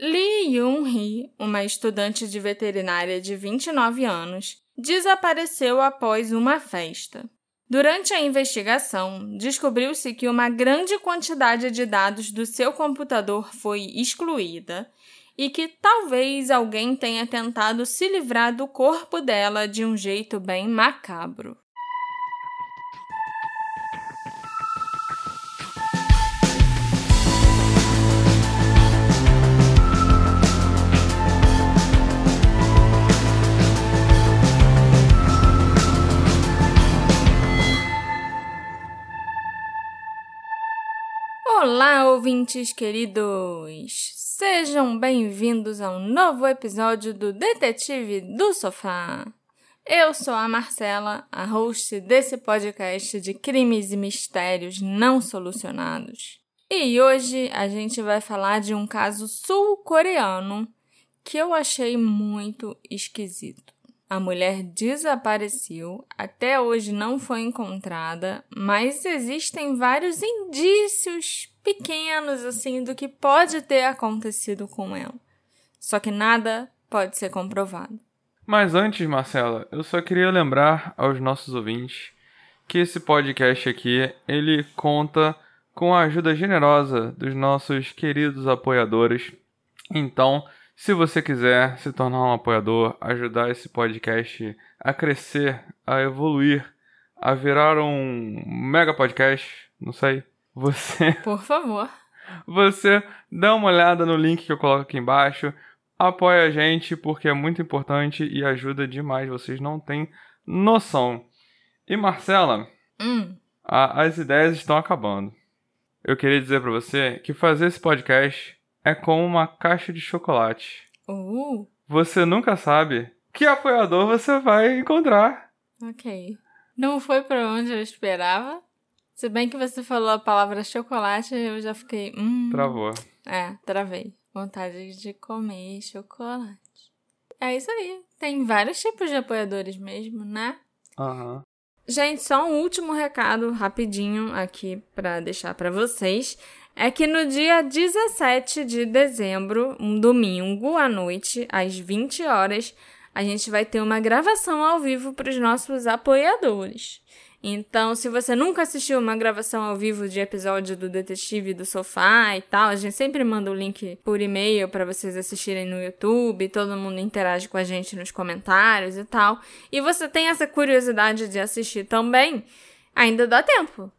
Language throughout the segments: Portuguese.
Lee Yoon-hee, uma estudante de veterinária de 29 anos, desapareceu após uma festa. Durante a investigação, descobriu-se que uma grande quantidade de dados do seu computador foi excluída e que talvez alguém tenha tentado se livrar do corpo dela de um jeito bem macabro. Olá, ouvintes queridos! Sejam bem-vindos a um novo episódio do Detetive do Sofá. Eu sou a Marcela, a host desse podcast de crimes e mistérios não solucionados. E hoje a gente vai falar de um caso sul-coreano que eu achei muito esquisito. A mulher desapareceu, até hoje não foi encontrada, mas existem vários indícios pequenos assim do que pode ter acontecido com ela. Só que nada pode ser comprovado. Mas antes, Marcela, eu só queria lembrar aos nossos ouvintes que esse podcast aqui, ele conta com a ajuda generosa dos nossos queridos apoiadores. Então, se você quiser se tornar um apoiador, ajudar esse podcast a crescer, a evoluir, a virar um mega podcast, não sei, você. Por favor. Você dá uma olhada no link que eu coloco aqui embaixo, apoia a gente porque é muito importante e ajuda demais, vocês não têm noção. E Marcela, hum. a, as ideias estão acabando. Eu queria dizer para você que fazer esse podcast é como uma caixa de chocolate. Uh. Você nunca sabe que apoiador você vai encontrar. Ok. Não foi para onde eu esperava. Se bem que você falou a palavra chocolate, eu já fiquei. Hum. Travou. É, travei. Vontade de comer chocolate. É isso aí. Tem vários tipos de apoiadores mesmo, né? Aham. Uhum. Gente, só um último recado rapidinho aqui para deixar para vocês é que no dia 17 de dezembro, um domingo à noite, às 20 horas, a gente vai ter uma gravação ao vivo para os nossos apoiadores. Então, se você nunca assistiu uma gravação ao vivo de episódio do Detetive do Sofá e tal, a gente sempre manda o link por e-mail para vocês assistirem no YouTube, todo mundo interage com a gente nos comentários e tal. E você tem essa curiosidade de assistir também, ainda dá tempo.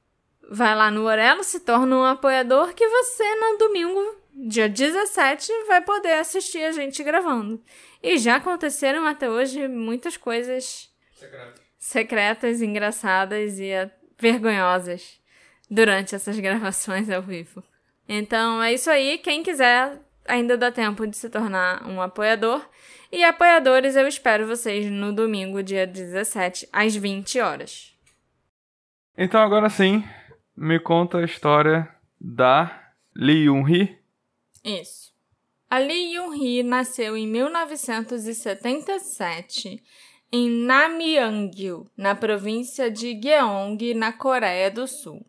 Vai lá no Orelo, se torna um apoiador que você, no domingo, dia 17, vai poder assistir a gente gravando. E já aconteceram até hoje muitas coisas secretas, secretas engraçadas e vergonhosas durante essas gravações ao vivo. Então é isso aí. Quem quiser, ainda dá tempo de se tornar um apoiador. E apoiadores, eu espero vocês no domingo, dia 17, às 20 horas. Então agora sim, me conta a história da Lee Yoon-hee. Isso. A Lee Yoon-hee nasceu em 1977 em Namyangyu, na província de Gyeong, na Coreia do Sul.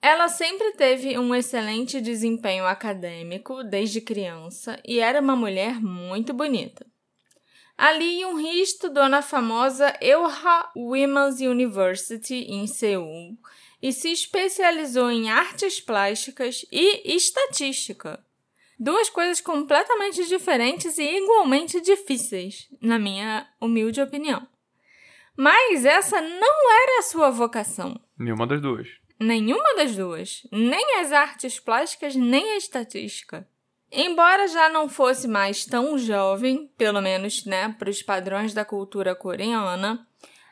Ela sempre teve um excelente desempenho acadêmico desde criança e era uma mulher muito bonita. A Lee Yoon-hee estudou na famosa Euha Women's University em Seul e se especializou em artes plásticas e estatística. Duas coisas completamente diferentes e igualmente difíceis, na minha humilde opinião. Mas essa não era a sua vocação. Nenhuma das duas. Nenhuma das duas. Nem as artes plásticas, nem a estatística. Embora já não fosse mais tão jovem, pelo menos né, para os padrões da cultura coreana,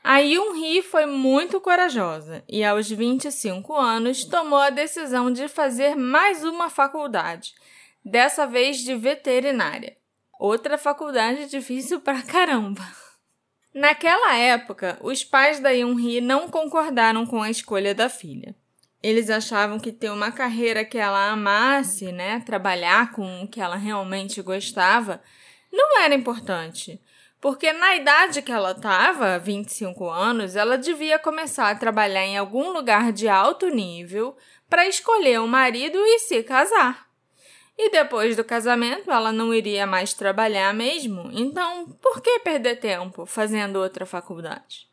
a Yoon-hee foi muito corajosa e, aos 25 anos, tomou a decisão de fazer mais uma faculdade, dessa vez de veterinária. Outra faculdade difícil pra caramba. Naquela época, os pais da Yoon-hee não concordaram com a escolha da filha. Eles achavam que ter uma carreira que ela amasse, né, trabalhar com o que ela realmente gostava, não era importante porque na idade que ela estava, 25 anos, ela devia começar a trabalhar em algum lugar de alto nível para escolher um marido e se casar. E depois do casamento, ela não iria mais trabalhar mesmo, então por que perder tempo fazendo outra faculdade?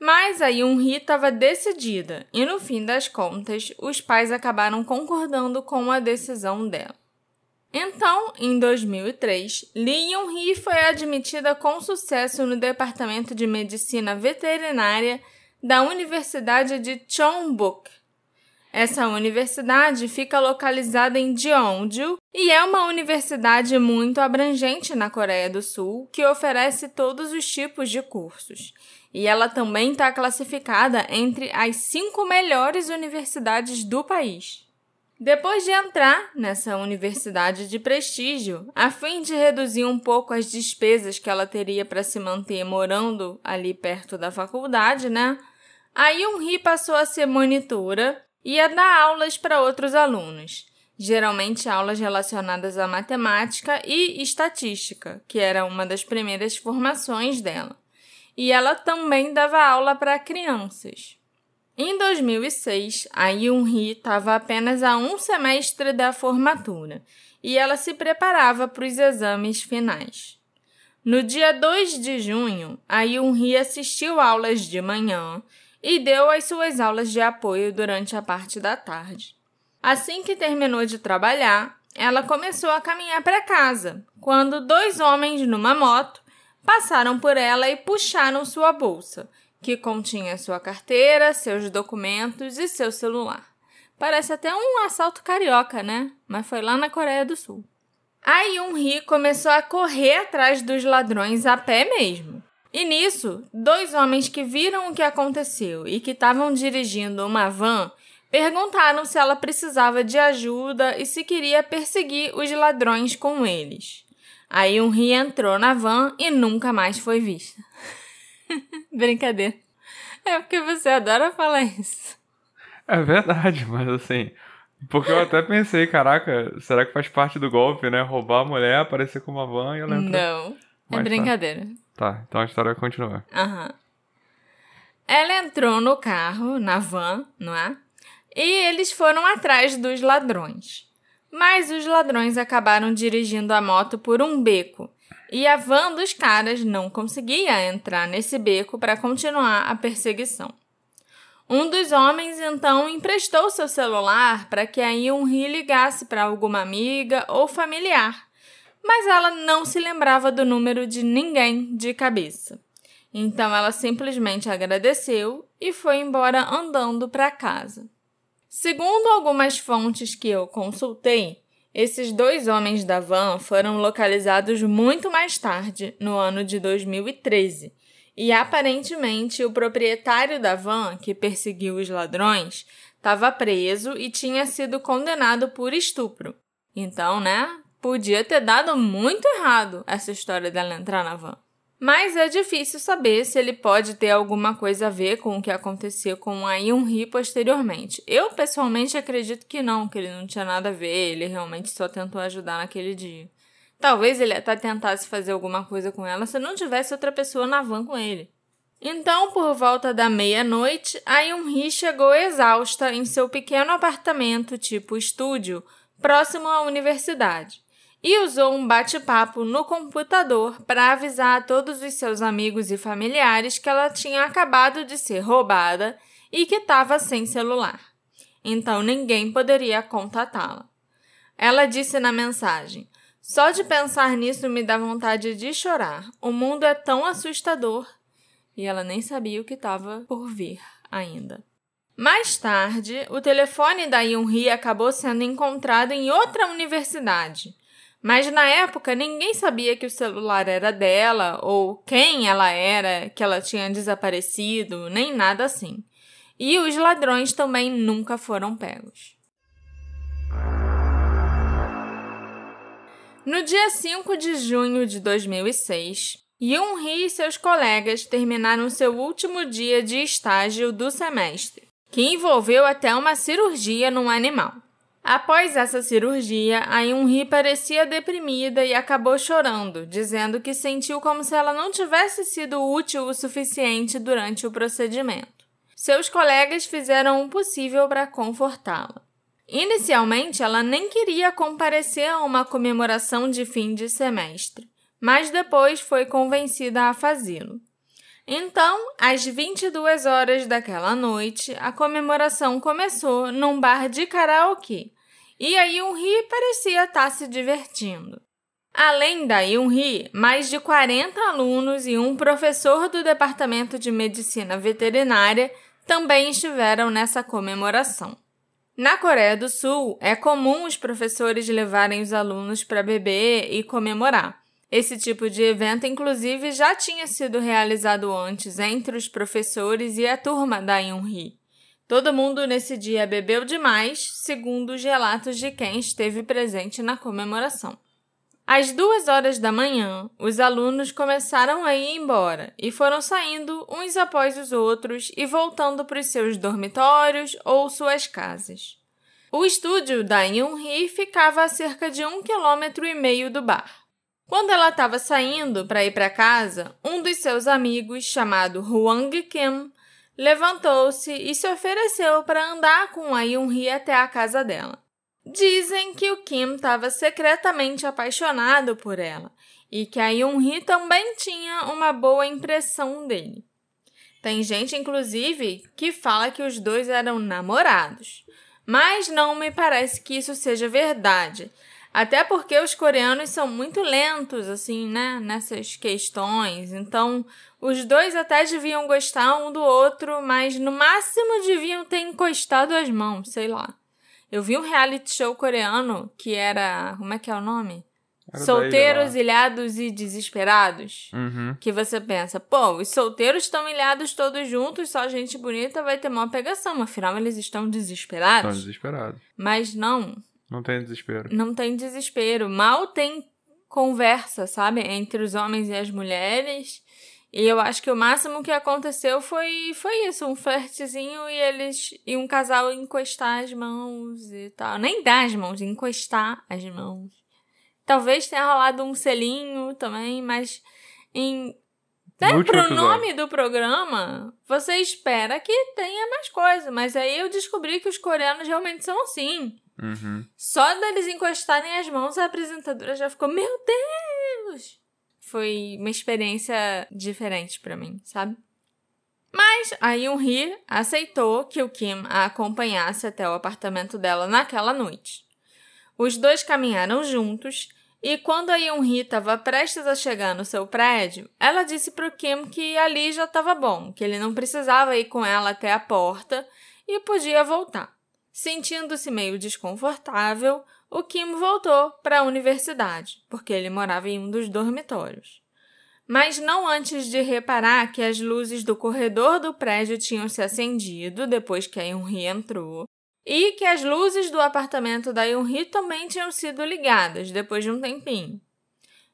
Mas a Yun-hee estava decidida e, no fim das contas, os pais acabaram concordando com a decisão dela. Então, em 2003, Lee Yun-hee foi admitida com sucesso no Departamento de Medicina Veterinária da Universidade de Chongbuk, essa universidade fica localizada em Jeonju e é uma universidade muito abrangente na Coreia do Sul que oferece todos os tipos de cursos. E ela também está classificada entre as cinco melhores universidades do país. Depois de entrar nessa universidade de prestígio, a fim de reduzir um pouco as despesas que ela teria para se manter morando ali perto da faculdade, né? A Yoon-hee passou a ser monitora ia dar aulas para outros alunos, geralmente aulas relacionadas à matemática e estatística, que era uma das primeiras formações dela. E ela também dava aula para crianças. Em 2006, a Yoon-hee estava apenas a um semestre da formatura e ela se preparava para os exames finais. No dia 2 de junho, a Yoon-hee assistiu aulas de manhã e deu as suas aulas de apoio durante a parte da tarde. Assim que terminou de trabalhar, ela começou a caminhar para casa, quando dois homens numa moto passaram por ela e puxaram sua bolsa, que continha sua carteira, seus documentos e seu celular. Parece até um assalto carioca, né? Mas foi lá na Coreia do Sul. A Yun-hee começou a correr atrás dos ladrões a pé mesmo. E nisso, dois homens que viram o que aconteceu e que estavam dirigindo uma van perguntaram se ela precisava de ajuda e se queria perseguir os ladrões com eles. Um ri entrou na van e nunca mais foi vista. Brincadeira. É porque você adora falar isso. É verdade, mas assim. Porque eu até pensei, caraca, será que faz parte do golpe, né? Roubar a mulher, aparecer com uma van e ela entra. Não. É mas brincadeira. Tá. Tá, então a história continua. Aham. Uhum. Ela entrou no carro, na van, não é? E eles foram atrás dos ladrões. Mas os ladrões acabaram dirigindo a moto por um beco e a van dos caras não conseguia entrar nesse beco para continuar a perseguição. Um dos homens então emprestou seu celular para que a Yun-hee ligasse para alguma amiga ou familiar mas ela não se lembrava do número de ninguém de cabeça. Então ela simplesmente agradeceu e foi embora andando para casa. Segundo algumas fontes que eu consultei, esses dois homens da van foram localizados muito mais tarde, no ano de 2013, e aparentemente o proprietário da van, que perseguiu os ladrões, estava preso e tinha sido condenado por estupro. Então, né, Podia ter dado muito errado essa história dela entrar na van. Mas é difícil saber se ele pode ter alguma coisa a ver com o que aconteceu com a Yun-hee posteriormente. Eu, pessoalmente, acredito que não, que ele não tinha nada a ver, ele realmente só tentou ajudar naquele dia. Talvez ele até tentasse fazer alguma coisa com ela se não tivesse outra pessoa na van com ele. Então, por volta da meia-noite, a Yun-hee chegou exausta em seu pequeno apartamento tipo estúdio, próximo à universidade e usou um bate-papo no computador para avisar a todos os seus amigos e familiares que ela tinha acabado de ser roubada e que estava sem celular. Então ninguém poderia contatá-la. Ela disse na mensagem: Só de pensar nisso me dá vontade de chorar. O mundo é tão assustador. E ela nem sabia o que estava por vir ainda. Mais tarde, o telefone da Yun-hee acabou sendo encontrado em outra universidade mas na época ninguém sabia que o celular era dela ou quem ela era, que ela tinha desaparecido, nem nada assim. E os ladrões também nunca foram pegos. No dia 5 de junho de 2006, Yoon-hee e seus colegas terminaram seu último dia de estágio do semestre, que envolveu até uma cirurgia num animal. Após essa cirurgia, a Yunri parecia deprimida e acabou chorando, dizendo que sentiu como se ela não tivesse sido útil o suficiente durante o procedimento. Seus colegas fizeram o possível para confortá-la. Inicialmente, ela nem queria comparecer a uma comemoração de fim de semestre, mas depois foi convencida a fazê-lo. Então, às 22 horas daquela noite, a comemoração começou num bar de karaokê, e a Yunhee parecia estar se divertindo. Além da Yunhee, mais de 40 alunos e um professor do Departamento de Medicina Veterinária também estiveram nessa comemoração. Na Coreia do Sul, é comum os professores levarem os alunos para beber e comemorar. Esse tipo de evento, inclusive, já tinha sido realizado antes entre os professores e a turma da Yunhee. Todo mundo nesse dia bebeu demais, segundo os relatos de quem esteve presente na comemoração. Às duas horas da manhã, os alunos começaram a ir embora e foram saindo uns após os outros e voltando para os seus dormitórios ou suas casas. O estúdio da Yoon-hee ficava a cerca de um quilômetro e meio do bar. Quando ela estava saindo para ir para casa, um dos seus amigos, chamado Hwang Kim, levantou-se e se ofereceu para andar com a Yoon-hee até a casa dela. Dizem que o Kim estava secretamente apaixonado por ela e que a Yoon-hee também tinha uma boa impressão dele. Tem gente, inclusive, que fala que os dois eram namorados, mas não me parece que isso seja verdade. Até porque os coreanos são muito lentos, assim, né, nessas questões. Então, os dois até deviam gostar um do outro, mas no máximo deviam ter encostado as mãos, sei lá. Eu vi um reality show coreano que era. Como é que é o nome? Era Solteiros, ilhados e desesperados. Uhum. Que você pensa, pô, os solteiros estão ilhados todos juntos, só gente bonita vai ter uma pegação. Afinal, eles estão Estão desesperados. desesperados. Mas não, Não tem desespero. não tem desespero. Mal tem conversa, sabe? Entre os homens e as mulheres. E eu acho que o máximo que aconteceu foi, foi isso, um flertezinho e eles e um casal encostar as mãos e tal. Nem dar as mãos, encostar as mãos. Talvez tenha rolado um selinho também, mas em No né, pro nome do programa, você espera que tenha mais coisa, mas aí eu descobri que os coreanos realmente são assim. Uhum. Só deles encostarem as mãos, a apresentadora já ficou, meu Deus! Foi uma experiência diferente pra mim, sabe? Mas a Yoon-hee aceitou que o Kim a acompanhasse até o apartamento dela naquela noite. Os dois caminharam juntos e quando a Yoon-hee estava prestes a chegar no seu prédio, ela disse para o Kim que ali já estava bom, que ele não precisava ir com ela até a porta e podia voltar. Sentindo-se meio desconfortável, o Kim voltou para a universidade, porque ele morava em um dos dormitórios. Mas não antes de reparar que as luzes do corredor do prédio tinham se acendido depois que a Yoon-hee entrou, e que as luzes do apartamento da Yoon-hee também tinham sido ligadas depois de um tempinho.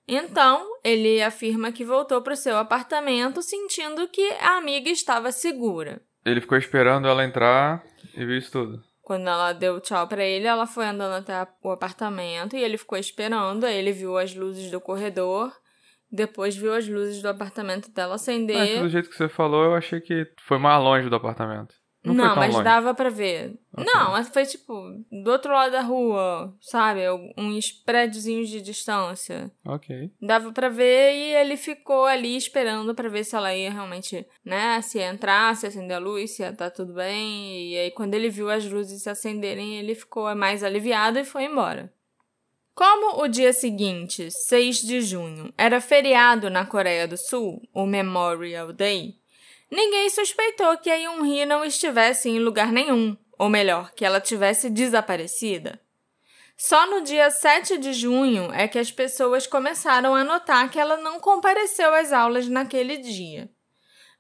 Então, ele afirma que voltou para o seu apartamento sentindo que a amiga estava segura. Ele ficou esperando ela entrar e viu isso tudo. Quando ela deu tchau pra ele, ela foi andando até o apartamento e ele ficou esperando. Aí ele viu as luzes do corredor, depois viu as luzes do apartamento dela Mas acender. do jeito que você falou, eu achei que foi mais longe do apartamento. Não, Não, mas longe. dava pra ver. Não, mas foi tipo do outro lado da rua, sabe? Uns prédiozinhos de distância. Ok. Dava pra ver e ele ficou ali esperando pra ver se ela ia realmente, né, se ia entrar, se ia acender a luz, se ia estar tudo bem. E aí quando ele viu as luzes se acenderem, ele ficou mais aliviado e foi embora. Como o dia seguinte, 6 de junho, era feriado na Coreia do Sul, o Memorial Day, ninguém suspeitou que a Yoon-hee não estivesse em lugar nenhum, ou melhor, que ela tivesse desaparecida. Só no dia 7 de junho é que as pessoas começaram a notar que ela não compareceu às aulas naquele dia.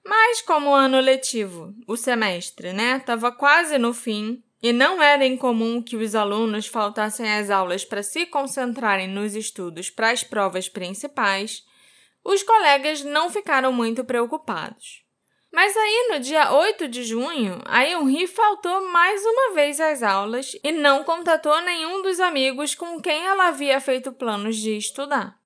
Mas como o ano letivo, o semestre, né, estava quase no fim e não era incomum que os alunos faltassem às aulas para se concentrarem nos estudos para as provas principais, os colegas não ficaram muito preocupados. Mas aí, no dia 8 de junho, a Yoon-hee faltou mais uma vez às aulas e não contatou nenhum dos amigos com quem ela havia feito planos de estudar.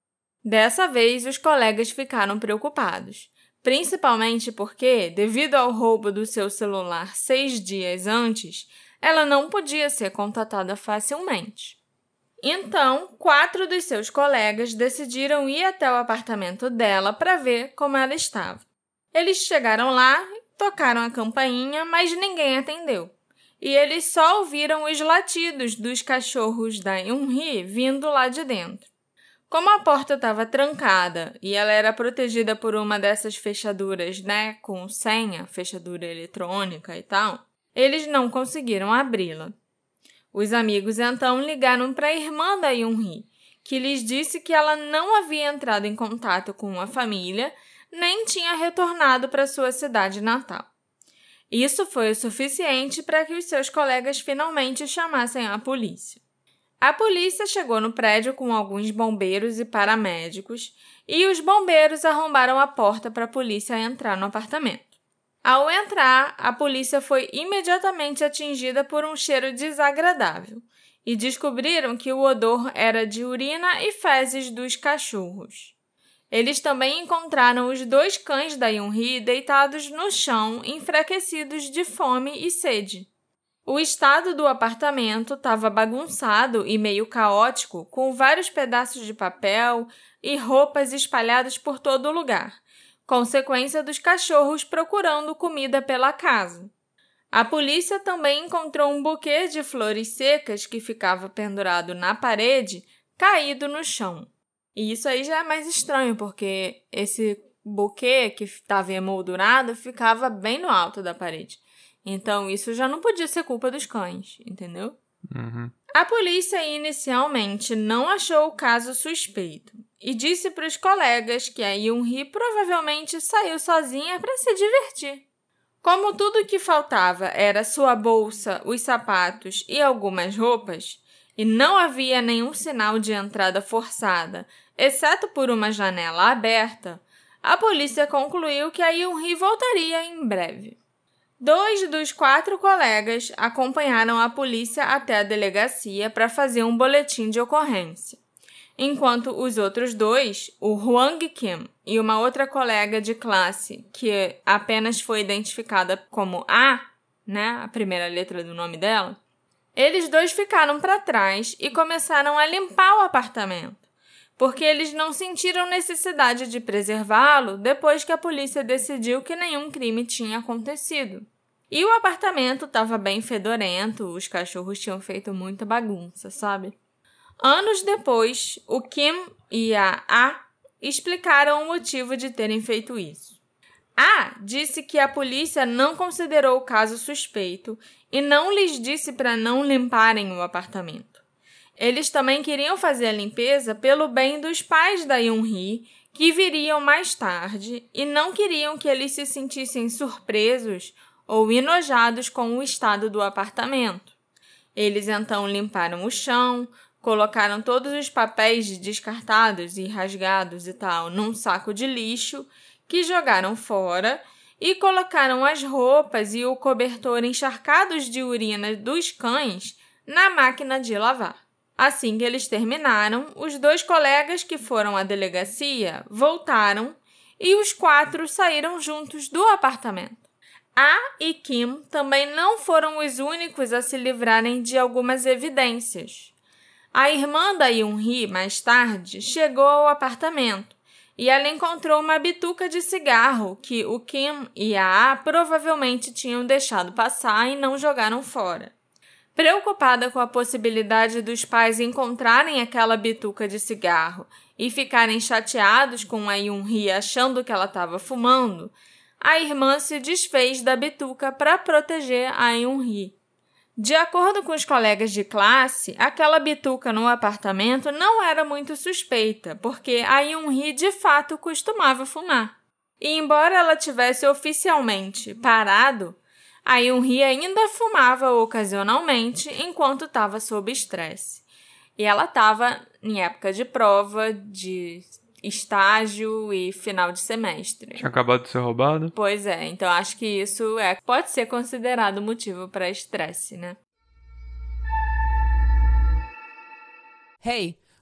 Dessa vez, os colegas ficaram preocupados, principalmente porque, devido ao roubo do seu celular seis dias antes, ela não podia ser contatada facilmente. Então, quatro dos seus colegas decidiram ir até o apartamento dela para ver como ela estava. Eles chegaram lá, tocaram a campainha, mas ninguém atendeu. E eles só ouviram os latidos dos cachorros da Yunhee vindo lá de dentro. Como a porta estava trancada e ela era protegida por uma dessas fechaduras, né, com senha, fechadura eletrônica e tal, eles não conseguiram abri-la. Os amigos então ligaram para a irmã da Yunhee, que lhes disse que ela não havia entrado em contato com a família nem tinha retornado para sua cidade natal. Isso foi o suficiente para que os seus colegas finalmente chamassem a polícia. A polícia chegou no prédio com alguns bombeiros e paramédicos e os bombeiros arrombaram a porta para a polícia entrar no apartamento. Ao entrar, a polícia foi imediatamente atingida por um cheiro desagradável e descobriram que o odor era de urina e fezes dos cachorros. Eles também encontraram os dois cães da Yunhee deitados no chão, enfraquecidos de fome e sede. O estado do apartamento estava bagunçado e meio caótico, com vários pedaços de papel e roupas espalhadas por todo lugar, consequência dos cachorros procurando comida pela casa. A polícia também encontrou um buquê de flores secas que ficava pendurado na parede, caído no chão. E isso aí já é mais estranho, porque esse buquê que estava emoldurado ficava bem no alto da parede. Então, isso já não podia ser culpa dos cães, entendeu? Uhum. A polícia inicialmente não achou o caso suspeito e disse para os colegas que a Yunhee provavelmente saiu sozinha para se divertir. Como tudo que faltava era sua bolsa, os sapatos e algumas roupas, e não havia nenhum sinal de entrada forçada, exceto por uma janela aberta, a polícia concluiu que a Yunhee voltaria em breve. Dois dos quatro colegas acompanharam a polícia até a delegacia para fazer um boletim de ocorrência, enquanto os outros dois, o Huang Kim e uma outra colega de classe que apenas foi identificada como A, né, a primeira letra do nome dela, eles dois ficaram para trás e começaram a limpar o apartamento, porque eles não sentiram necessidade de preservá-lo depois que a polícia decidiu que nenhum crime tinha acontecido. E o apartamento estava bem fedorento, os cachorros tinham feito muita bagunça, sabe? Anos depois, o Kim e a A explicaram o motivo de terem feito isso. A disse que a polícia não considerou o caso suspeito e não lhes disse para não limparem o apartamento. Eles também queriam fazer a limpeza pelo bem dos pais da Yunhee, que viriam mais tarde, e não queriam que eles se sentissem surpresos ou enojados com o estado do apartamento. Eles então limparam o chão, colocaram todos os papéis descartados e rasgados e tal num saco de lixo que jogaram fora e colocaram as roupas e o cobertor encharcados de urina dos cães na máquina de lavar. Assim que eles terminaram, os dois colegas que foram à delegacia voltaram e os quatro saíram juntos do apartamento. A e Kim também não foram os únicos a se livrarem de algumas evidências. A irmã da Yun-hee, mais tarde, chegou ao apartamento e ela encontrou uma bituca de cigarro que o Kim e a A provavelmente tinham deixado passar e não jogaram fora. Preocupada com a possibilidade dos pais encontrarem aquela bituca de cigarro e ficarem chateados com a Yun-hee achando que ela estava fumando, a irmã se desfez da bituca para proteger a Yunhee. De acordo com os colegas de classe, aquela bituca no apartamento não era muito suspeita, porque a Yunhee de fato costumava fumar. E embora ela tivesse oficialmente parado, a Yunhee ainda fumava ocasionalmente enquanto estava sob estresse. E ela estava em época de prova, de estágio e final de semestre. Tinha acabado de ser roubado? Pois é, então acho que isso é pode ser considerado motivo para estresse, né? Hey.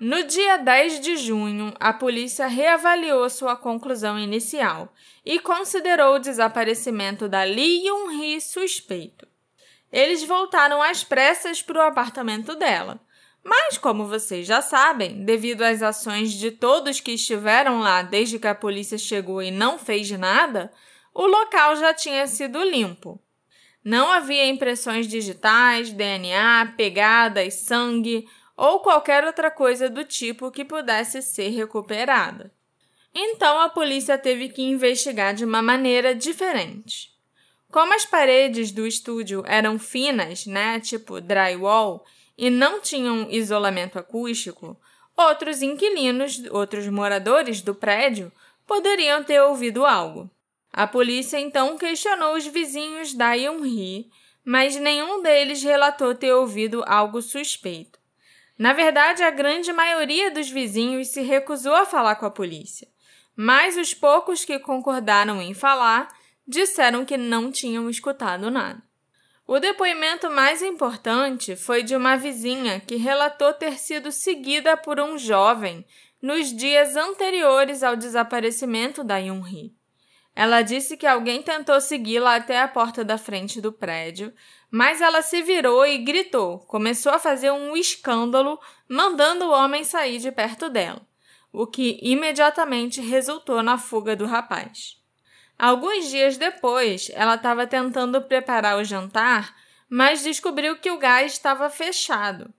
No dia 10 de junho, a polícia reavaliou sua conclusão inicial e considerou o desaparecimento da Lee Yun-hee suspeito. Eles voltaram às pressas para o apartamento dela. Mas, como vocês já sabem, devido às ações de todos que estiveram lá desde que a polícia chegou e não fez nada, o local já tinha sido limpo. Não havia impressões digitais, DNA, pegadas, sangue ou qualquer outra coisa do tipo que pudesse ser recuperada. Então a polícia teve que investigar de uma maneira diferente. Como as paredes do estúdio eram finas, né, tipo drywall, e não tinham isolamento acústico, outros inquilinos, outros moradores do prédio, poderiam ter ouvido algo. A polícia então questionou os vizinhos da Yunhee, mas nenhum deles relatou ter ouvido algo suspeito. Na verdade, a grande maioria dos vizinhos se recusou a falar com a polícia, mas os poucos que concordaram em falar disseram que não tinham escutado nada. O depoimento mais importante foi de uma vizinha que relatou ter sido seguida por um jovem nos dias anteriores ao desaparecimento da Yunhee. Ela disse que alguém tentou segui-la até a porta da frente do prédio, mas ela se virou e gritou, começou a fazer um escândalo, mandando o homem sair de perto dela, o que imediatamente resultou na fuga do rapaz. Alguns dias depois, ela estava tentando preparar o jantar, mas descobriu que o gás estava fechado.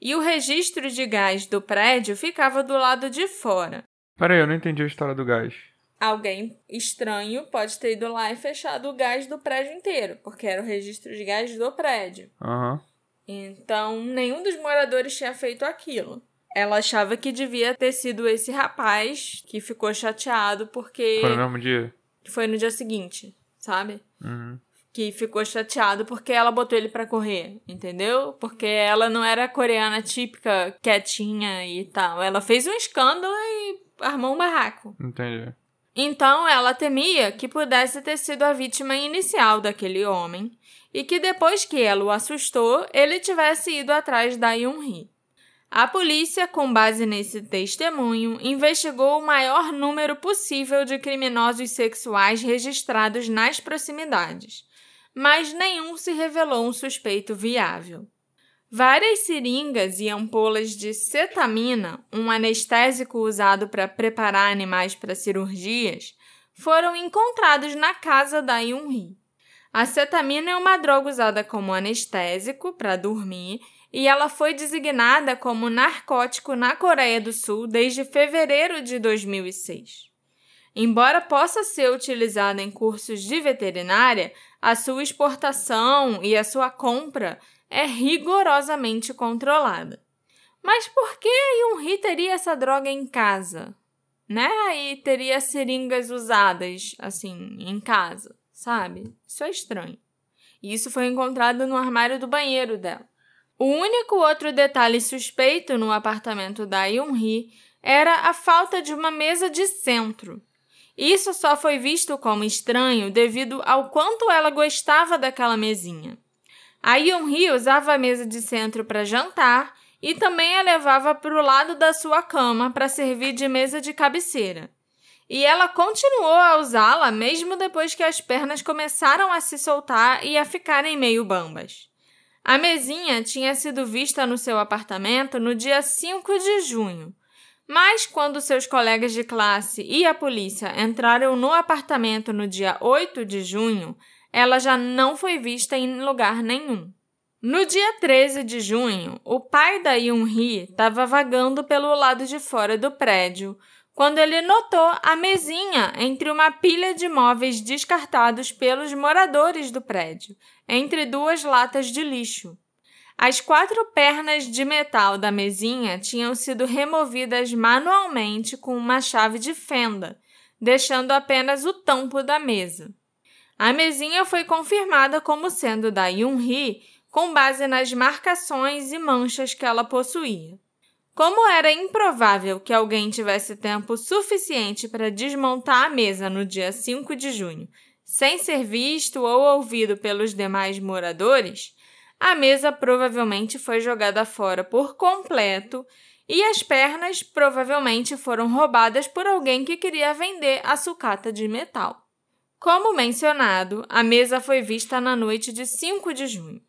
E o registro de gás do prédio ficava do lado de fora. Peraí, eu não entendi a história do gás alguém estranho pode ter ido lá e fechado o gás do prédio inteiro, porque era o registro de gás do prédio. Uhum. Então, nenhum dos moradores tinha feito aquilo. Ela achava que devia ter sido esse rapaz que ficou chateado porque. Foi no mesmo dia? Foi no dia seguinte, sabe? Uhum. Que ficou chateado porque ela botou ele para correr, entendeu? Porque ela não era coreana típica, quietinha e tal. Ela fez um escândalo e armou um barraco. Entendi. Então ela temia que pudesse ter sido a vítima inicial daquele homem e que depois que ela o assustou, ele tivesse ido atrás da Yun-hee. A polícia, com base nesse testemunho, investigou o maior número possível de criminosos sexuais registrados nas proximidades, mas nenhum se revelou um suspeito viável. Várias seringas e ampolas de cetamina, um anestésico usado para preparar animais para cirurgias, foram encontrados na casa da Yun-hee. A cetamina é uma droga usada como anestésico para dormir e ela foi designada como narcótico na Coreia do Sul desde fevereiro de 2006. Embora possa ser utilizada em cursos de veterinária, a sua exportação e a sua compra é rigorosamente controlada. Mas por que Yunhee teria essa droga em casa? Né? E teria seringas usadas, assim, em casa, sabe? Isso é estranho. E isso foi encontrado no armário do banheiro dela. O único outro detalhe suspeito no apartamento da Yunhee era a falta de uma mesa de centro. Isso só foi visto como estranho devido ao quanto ela gostava daquela mesinha. A Yun-hee usava a mesa de centro para jantar e também a levava para o lado da sua cama para servir de mesa de cabeceira. E ela continuou a usá-la mesmo depois que as pernas começaram a se soltar e a ficarem meio bambas. A mesinha tinha sido vista no seu apartamento no dia 5 de junho, mas quando seus colegas de classe e a polícia entraram no apartamento no dia 8 de junho, ela já não foi vista em lugar nenhum. No dia 13 de junho, o pai da Yun-hee estava vagando pelo lado de fora do prédio quando ele notou a mesinha entre uma pilha de móveis descartados pelos moradores do prédio, entre duas latas de lixo. As quatro pernas de metal da mesinha tinham sido removidas manualmente com uma chave de fenda, deixando apenas o tampo da mesa. A mesinha foi confirmada como sendo da Yun-hee com base nas marcações e manchas que ela possuía. Como era improvável que alguém tivesse tempo suficiente para desmontar a mesa no dia 5 de junho, sem ser visto ou ouvido pelos demais moradores, a mesa provavelmente foi jogada fora por completo e as pernas provavelmente foram roubadas por alguém que queria vender a sucata de metal. Como mencionado, a mesa foi vista na noite de 5 de junho.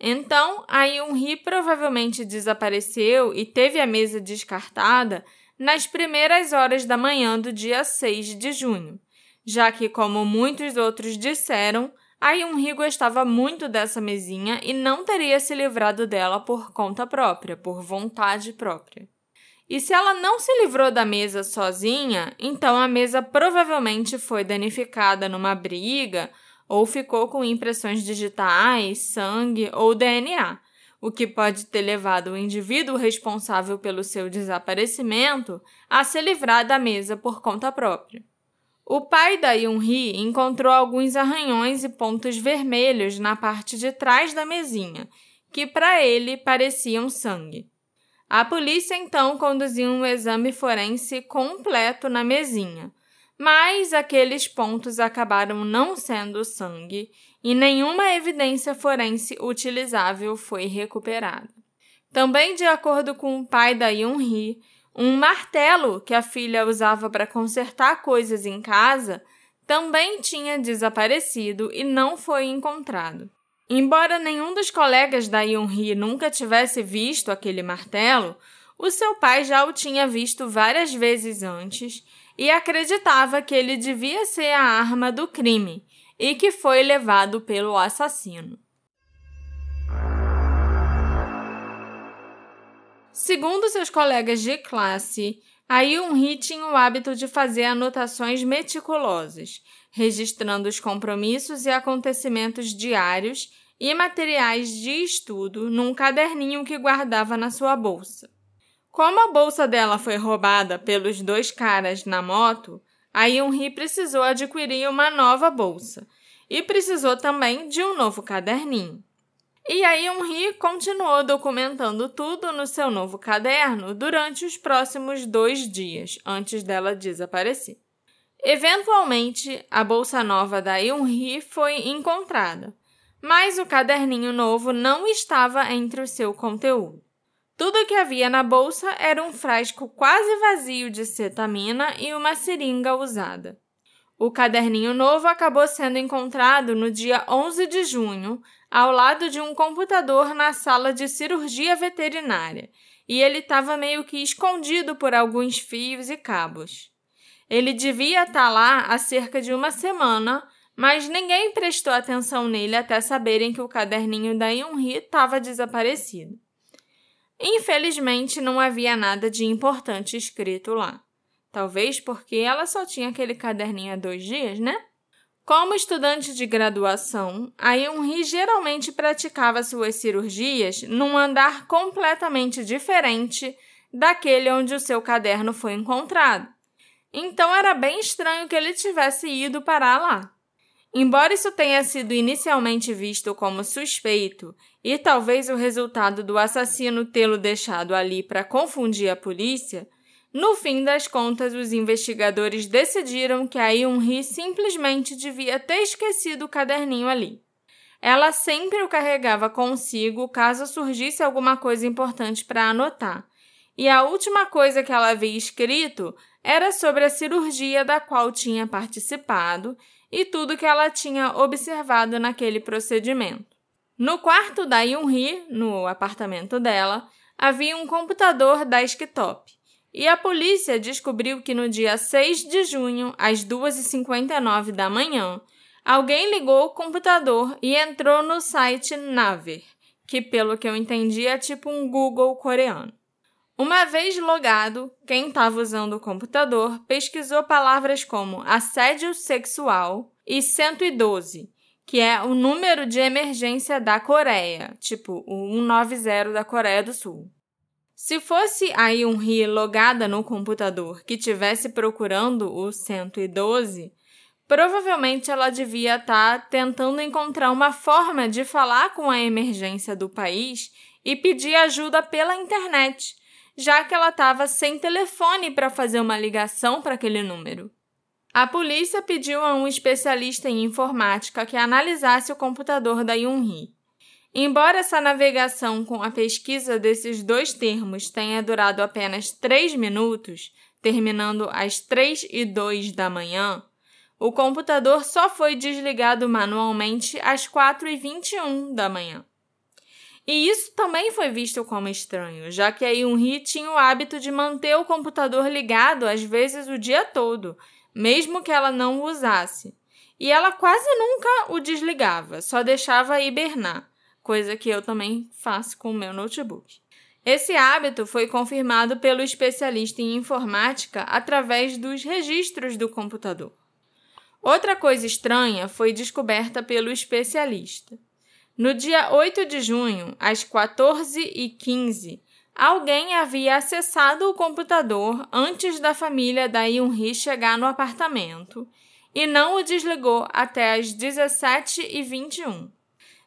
Então, a Yun-hee provavelmente desapareceu e teve a mesa descartada nas primeiras horas da manhã do dia 6 de junho, já que, como muitos outros disseram, a Yun-hee gostava muito dessa mesinha e não teria se livrado dela por conta própria, por vontade própria. E se ela não se livrou da mesa sozinha, então a mesa provavelmente foi danificada numa briga ou ficou com impressões digitais, sangue ou DNA, o que pode ter levado o indivíduo responsável pelo seu desaparecimento a se livrar da mesa por conta própria. O pai da Yun-hee encontrou alguns arranhões e pontos vermelhos na parte de trás da mesinha, que para ele pareciam sangue. A polícia então conduziu um exame forense completo na mesinha, mas aqueles pontos acabaram não sendo sangue e nenhuma evidência forense utilizável foi recuperada. Também, de acordo com o pai da Yun-hee, um martelo que a filha usava para consertar coisas em casa também tinha desaparecido e não foi encontrado. Embora nenhum dos colegas da Yun-hee nunca tivesse visto aquele martelo, o seu pai já o tinha visto várias vezes antes e acreditava que ele devia ser a arma do crime e que foi levado pelo assassino. Segundo seus colegas de classe, a Yun-hee tinha o hábito de fazer anotações meticulosas, registrando os compromissos e acontecimentos diários e materiais de estudo num caderninho que guardava na sua bolsa. Como a bolsa dela foi roubada pelos dois caras na moto, a Yun-hee precisou adquirir uma nova bolsa e precisou também de um novo caderninho. E a Yun-hee continuou documentando tudo no seu novo caderno durante os próximos dois dias, antes dela desaparecer. Eventualmente, a bolsa nova da Yun-hee foi encontrada, mas o caderninho novo não estava entre o seu conteúdo. Tudo que havia na bolsa era um frasco quase vazio de cetamina e uma seringa usada. O caderninho novo acabou sendo encontrado no dia 11 de junho, ao lado de um computador na sala de cirurgia veterinária, e ele estava meio que escondido por alguns fios e cabos. Ele devia estar tá lá há cerca de uma semana, mas ninguém prestou atenção nele até saberem que o caderninho da Yunhee estava desaparecido. Infelizmente, não havia nada de importante escrito lá. Talvez porque ela só tinha aquele caderninho há dois dias, né? Como estudante de graduação, a Yunhee geralmente praticava suas cirurgias num andar completamente diferente daquele onde o seu caderno foi encontrado. Então era bem estranho que ele tivesse ido parar lá. Embora isso tenha sido inicialmente visto como suspeito e talvez o resultado do assassino tê-lo deixado ali para confundir a polícia, no fim das contas, os investigadores decidiram que a Yun-hee simplesmente devia ter esquecido o caderninho ali. Ela sempre o carregava consigo caso surgisse alguma coisa importante para anotar. E a última coisa que ela havia escrito era sobre a cirurgia da qual tinha participado e tudo que ela tinha observado naquele procedimento. No quarto da Yun-hee, no apartamento dela, havia um computador desktop. E a polícia descobriu que no dia 6 de junho, às 2h59 da manhã, alguém ligou o computador e entrou no site Naver, que, pelo que eu entendi, é tipo um Google coreano. Uma vez logado, quem estava usando o computador pesquisou palavras como assédio sexual e 112, que é o número de emergência da Coreia, tipo o 190 da Coreia do Sul. Se fosse a Yun-hee logada no computador que tivesse procurando o 112, provavelmente ela devia estar tá tentando encontrar uma forma de falar com a emergência do país e pedir ajuda pela internet, já que ela estava sem telefone para fazer uma ligação para aquele número. A polícia pediu a um especialista em informática que analisasse o computador da Yun-hee. Embora essa navegação com a pesquisa desses dois termos tenha durado apenas 3 minutos, terminando às 3 e 2 da manhã, o computador só foi desligado manualmente às 4 e 21 da manhã. E isso também foi visto como estranho, já que a Yun-hee tinha o hábito de manter o computador ligado às vezes o dia todo, mesmo que ela não o usasse. E ela quase nunca o desligava, só deixava hibernar coisa que eu também faço com o meu notebook. Esse hábito foi confirmado pelo especialista em informática através dos registros do computador. Outra coisa estranha foi descoberta pelo especialista. No dia 8 de junho, às 14h15, alguém havia acessado o computador antes da família da Yunhee chegar no apartamento e não o desligou até às 17h21.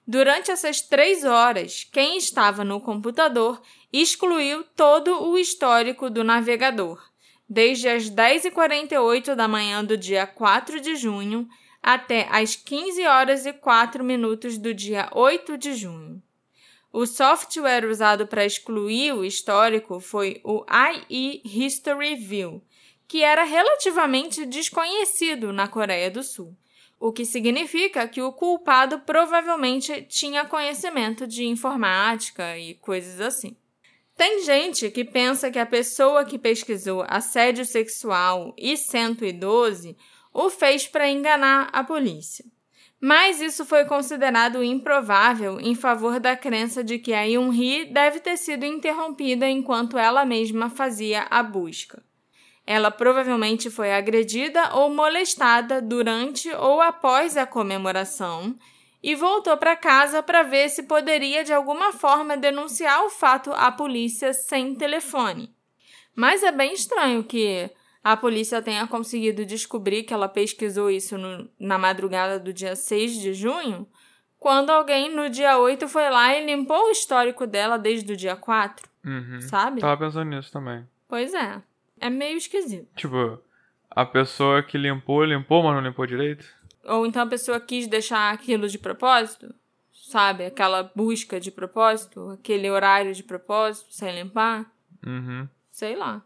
Durante essas três horas, quem estava no computador excluiu todo o histórico do navegador, desde as 10h48 da manhã do dia 4 de junho até as 15 horas e 4 minutos do dia 8 de junho. O software usado para excluir o histórico foi o IE History View, que era relativamente desconhecido na Coreia do Sul o que significa que o culpado provavelmente tinha conhecimento de informática e coisas assim. Tem gente que pensa que a pessoa que pesquisou assédio sexual e 112 o fez para enganar a polícia. Mas isso foi considerado improvável em favor da crença de que a Yun-hee deve ter sido interrompida enquanto ela mesma fazia a busca. Ela provavelmente foi agredida ou molestada durante ou após a comemoração e voltou para casa para ver se poderia de alguma forma denunciar o fato à polícia sem telefone. Mas é bem estranho que a polícia tenha conseguido descobrir que ela pesquisou isso no, na madrugada do dia 6 de junho, quando alguém no dia 8 foi lá e limpou o histórico dela desde o dia 4. Uhum. Sabe? Tava pensando nisso também. Pois é. É meio esquisito. Tipo, a pessoa que limpou, limpou, mas não limpou direito? Ou então a pessoa quis deixar aquilo de propósito, sabe? Aquela busca de propósito, aquele horário de propósito, sem limpar. Uhum. Sei lá.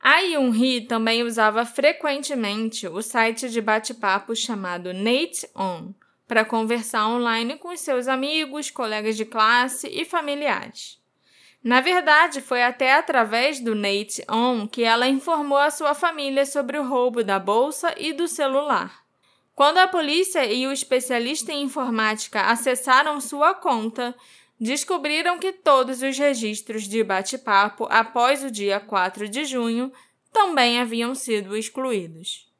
A Yun-hee também usava frequentemente o site de bate-papo chamado Nate On para conversar online com seus amigos, colegas de classe e familiares. Na verdade, foi até através do Nate On que ela informou a sua família sobre o roubo da bolsa e do celular. Quando a polícia e o especialista em informática acessaram sua conta, descobriram que todos os registros de bate-papo após o dia 4 de junho também haviam sido excluídos.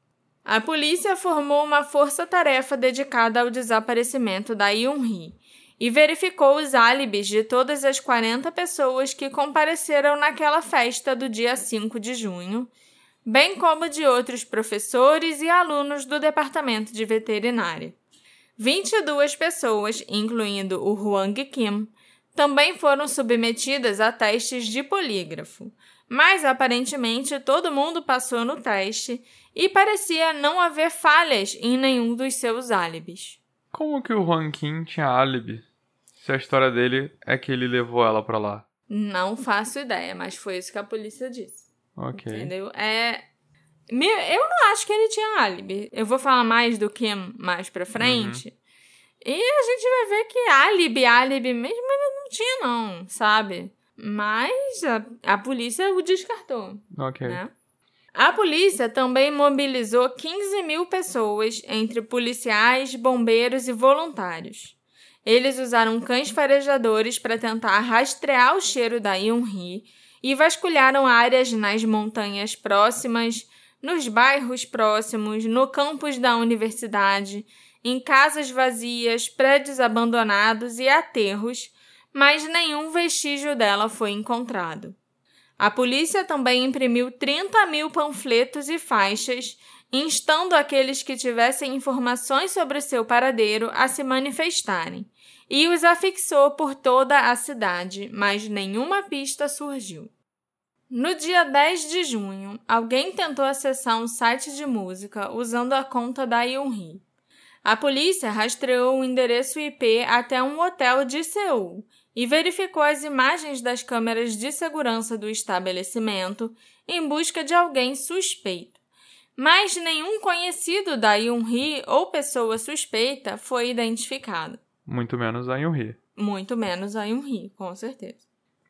A polícia formou uma força-tarefa dedicada ao desaparecimento da Yun-hee e verificou os álibis de todas as 40 pessoas que compareceram naquela festa do dia 5 de junho, bem como de outros professores e alunos do departamento de veterinária. 22 pessoas, incluindo o Huang Kim, também foram submetidas a testes de polígrafo, mas aparentemente todo mundo passou no teste e parecia não haver falhas em nenhum dos seus álibis. Como que o Juan Kim tinha álibi? Se a história dele é que ele levou ela para lá. Não faço ideia, mas foi isso que a polícia disse. Ok. Entendeu? É. Eu não acho que ele tinha álibi. Eu vou falar mais do que mais pra frente. Uhum. E a gente vai ver que álibi, álibi mesmo ele não tinha, não, sabe? Mas a, a polícia o descartou. Ok. Né? A polícia também mobilizou 15 mil pessoas, entre policiais, bombeiros e voluntários. Eles usaram cães farejadores para tentar rastrear o cheiro da Yunhee e vasculharam áreas nas montanhas próximas, nos bairros próximos, no campus da universidade, em casas vazias, prédios abandonados e aterros, mas nenhum vestígio dela foi encontrado. A polícia também imprimiu 30 mil panfletos e faixas, instando aqueles que tivessem informações sobre seu paradeiro a se manifestarem, e os afixou por toda a cidade, mas nenhuma pista surgiu. No dia 10 de junho, alguém tentou acessar um site de música usando a conta da Yunhee. A polícia rastreou o endereço IP até um hotel de Seul e verificou as imagens das câmeras de segurança do estabelecimento em busca de alguém suspeito. Mas nenhum conhecido da Yunhee ou pessoa suspeita foi identificado. Muito menos a Yunhee. Muito menos a Yunhee, com certeza.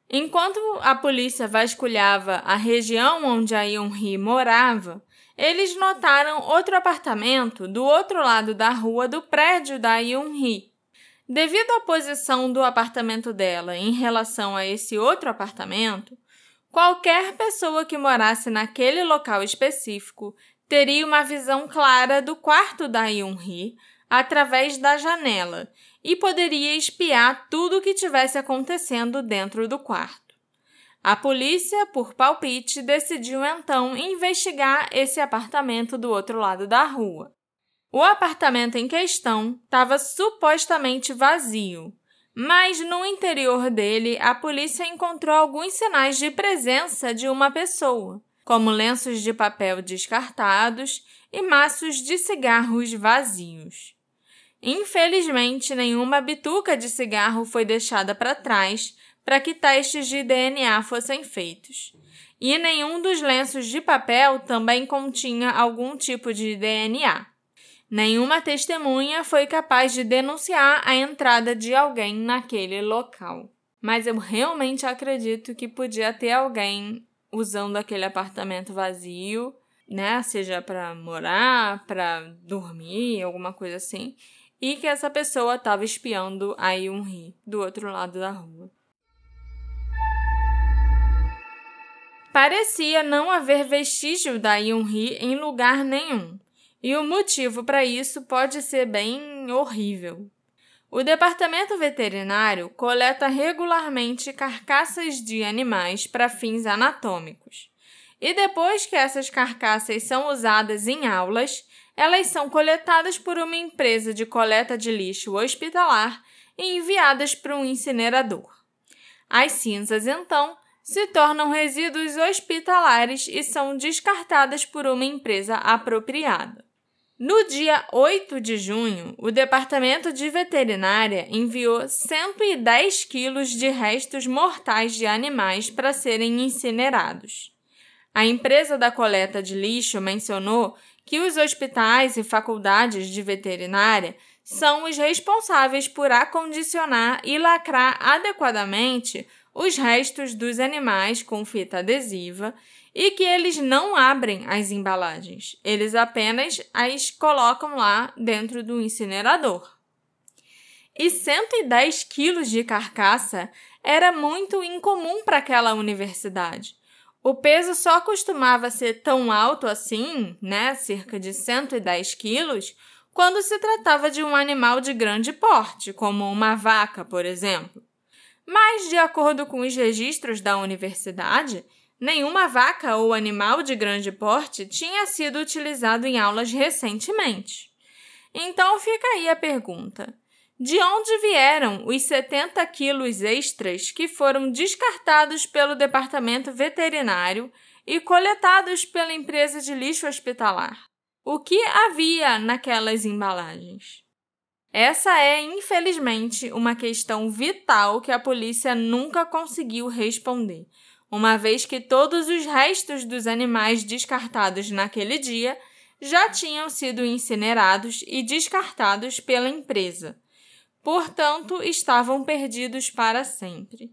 Enquanto a polícia vasculhava a região onde a Yunhee morava, eles notaram outro apartamento do outro lado da rua do prédio da Yunhee. Devido à posição do apartamento dela em relação a esse outro apartamento, qualquer pessoa que morasse naquele local específico teria uma visão clara do quarto da Yunhee através da janela e poderia espiar tudo o que tivesse acontecendo dentro do quarto. A polícia, por palpite, decidiu então investigar esse apartamento do outro lado da rua. O apartamento em questão estava supostamente vazio, mas no interior dele a polícia encontrou alguns sinais de presença de uma pessoa, como lenços de papel descartados e maços de cigarros vazios. Infelizmente, nenhuma bituca de cigarro foi deixada para trás para que testes de DNA fossem feitos. E nenhum dos lenços de papel também continha algum tipo de DNA. Nenhuma testemunha foi capaz de denunciar a entrada de alguém naquele local. Mas eu realmente acredito que podia ter alguém usando aquele apartamento vazio, né? Seja para morar, para dormir, alguma coisa assim e que essa pessoa estava espiando a Yun-hee do outro lado da rua. Parecia não haver vestígio da Yun-hee em lugar nenhum, e o motivo para isso pode ser bem horrível. O departamento veterinário coleta regularmente carcaças de animais para fins anatômicos. E depois que essas carcaças são usadas em aulas, elas são coletadas por uma empresa de coleta de lixo hospitalar e enviadas para um incinerador. As cinzas, então, se tornam resíduos hospitalares e são descartadas por uma empresa apropriada. No dia 8 de junho, o Departamento de Veterinária enviou 110 quilos de restos mortais de animais para serem incinerados. A empresa da coleta de lixo mencionou que os hospitais e faculdades de veterinária são os responsáveis por acondicionar e lacrar adequadamente os restos dos animais com fita adesiva e que eles não abrem as embalagens, eles apenas as colocam lá dentro do incinerador. E 110 quilos de carcaça era muito incomum para aquela universidade. O peso só costumava ser tão alto assim, né, cerca de 110 quilos, quando se tratava de um animal de grande porte, como uma vaca, por exemplo. Mas, de acordo com os registros da universidade, nenhuma vaca ou animal de grande porte tinha sido utilizado em aulas recentemente. Então fica aí a pergunta: de onde vieram os 70 quilos extras que foram descartados pelo departamento veterinário e coletados pela empresa de lixo hospitalar? O que havia naquelas embalagens? Essa é, infelizmente, uma questão vital que a polícia nunca conseguiu responder, uma vez que todos os restos dos animais descartados naquele dia já tinham sido incinerados e descartados pela empresa portanto, estavam perdidos para sempre.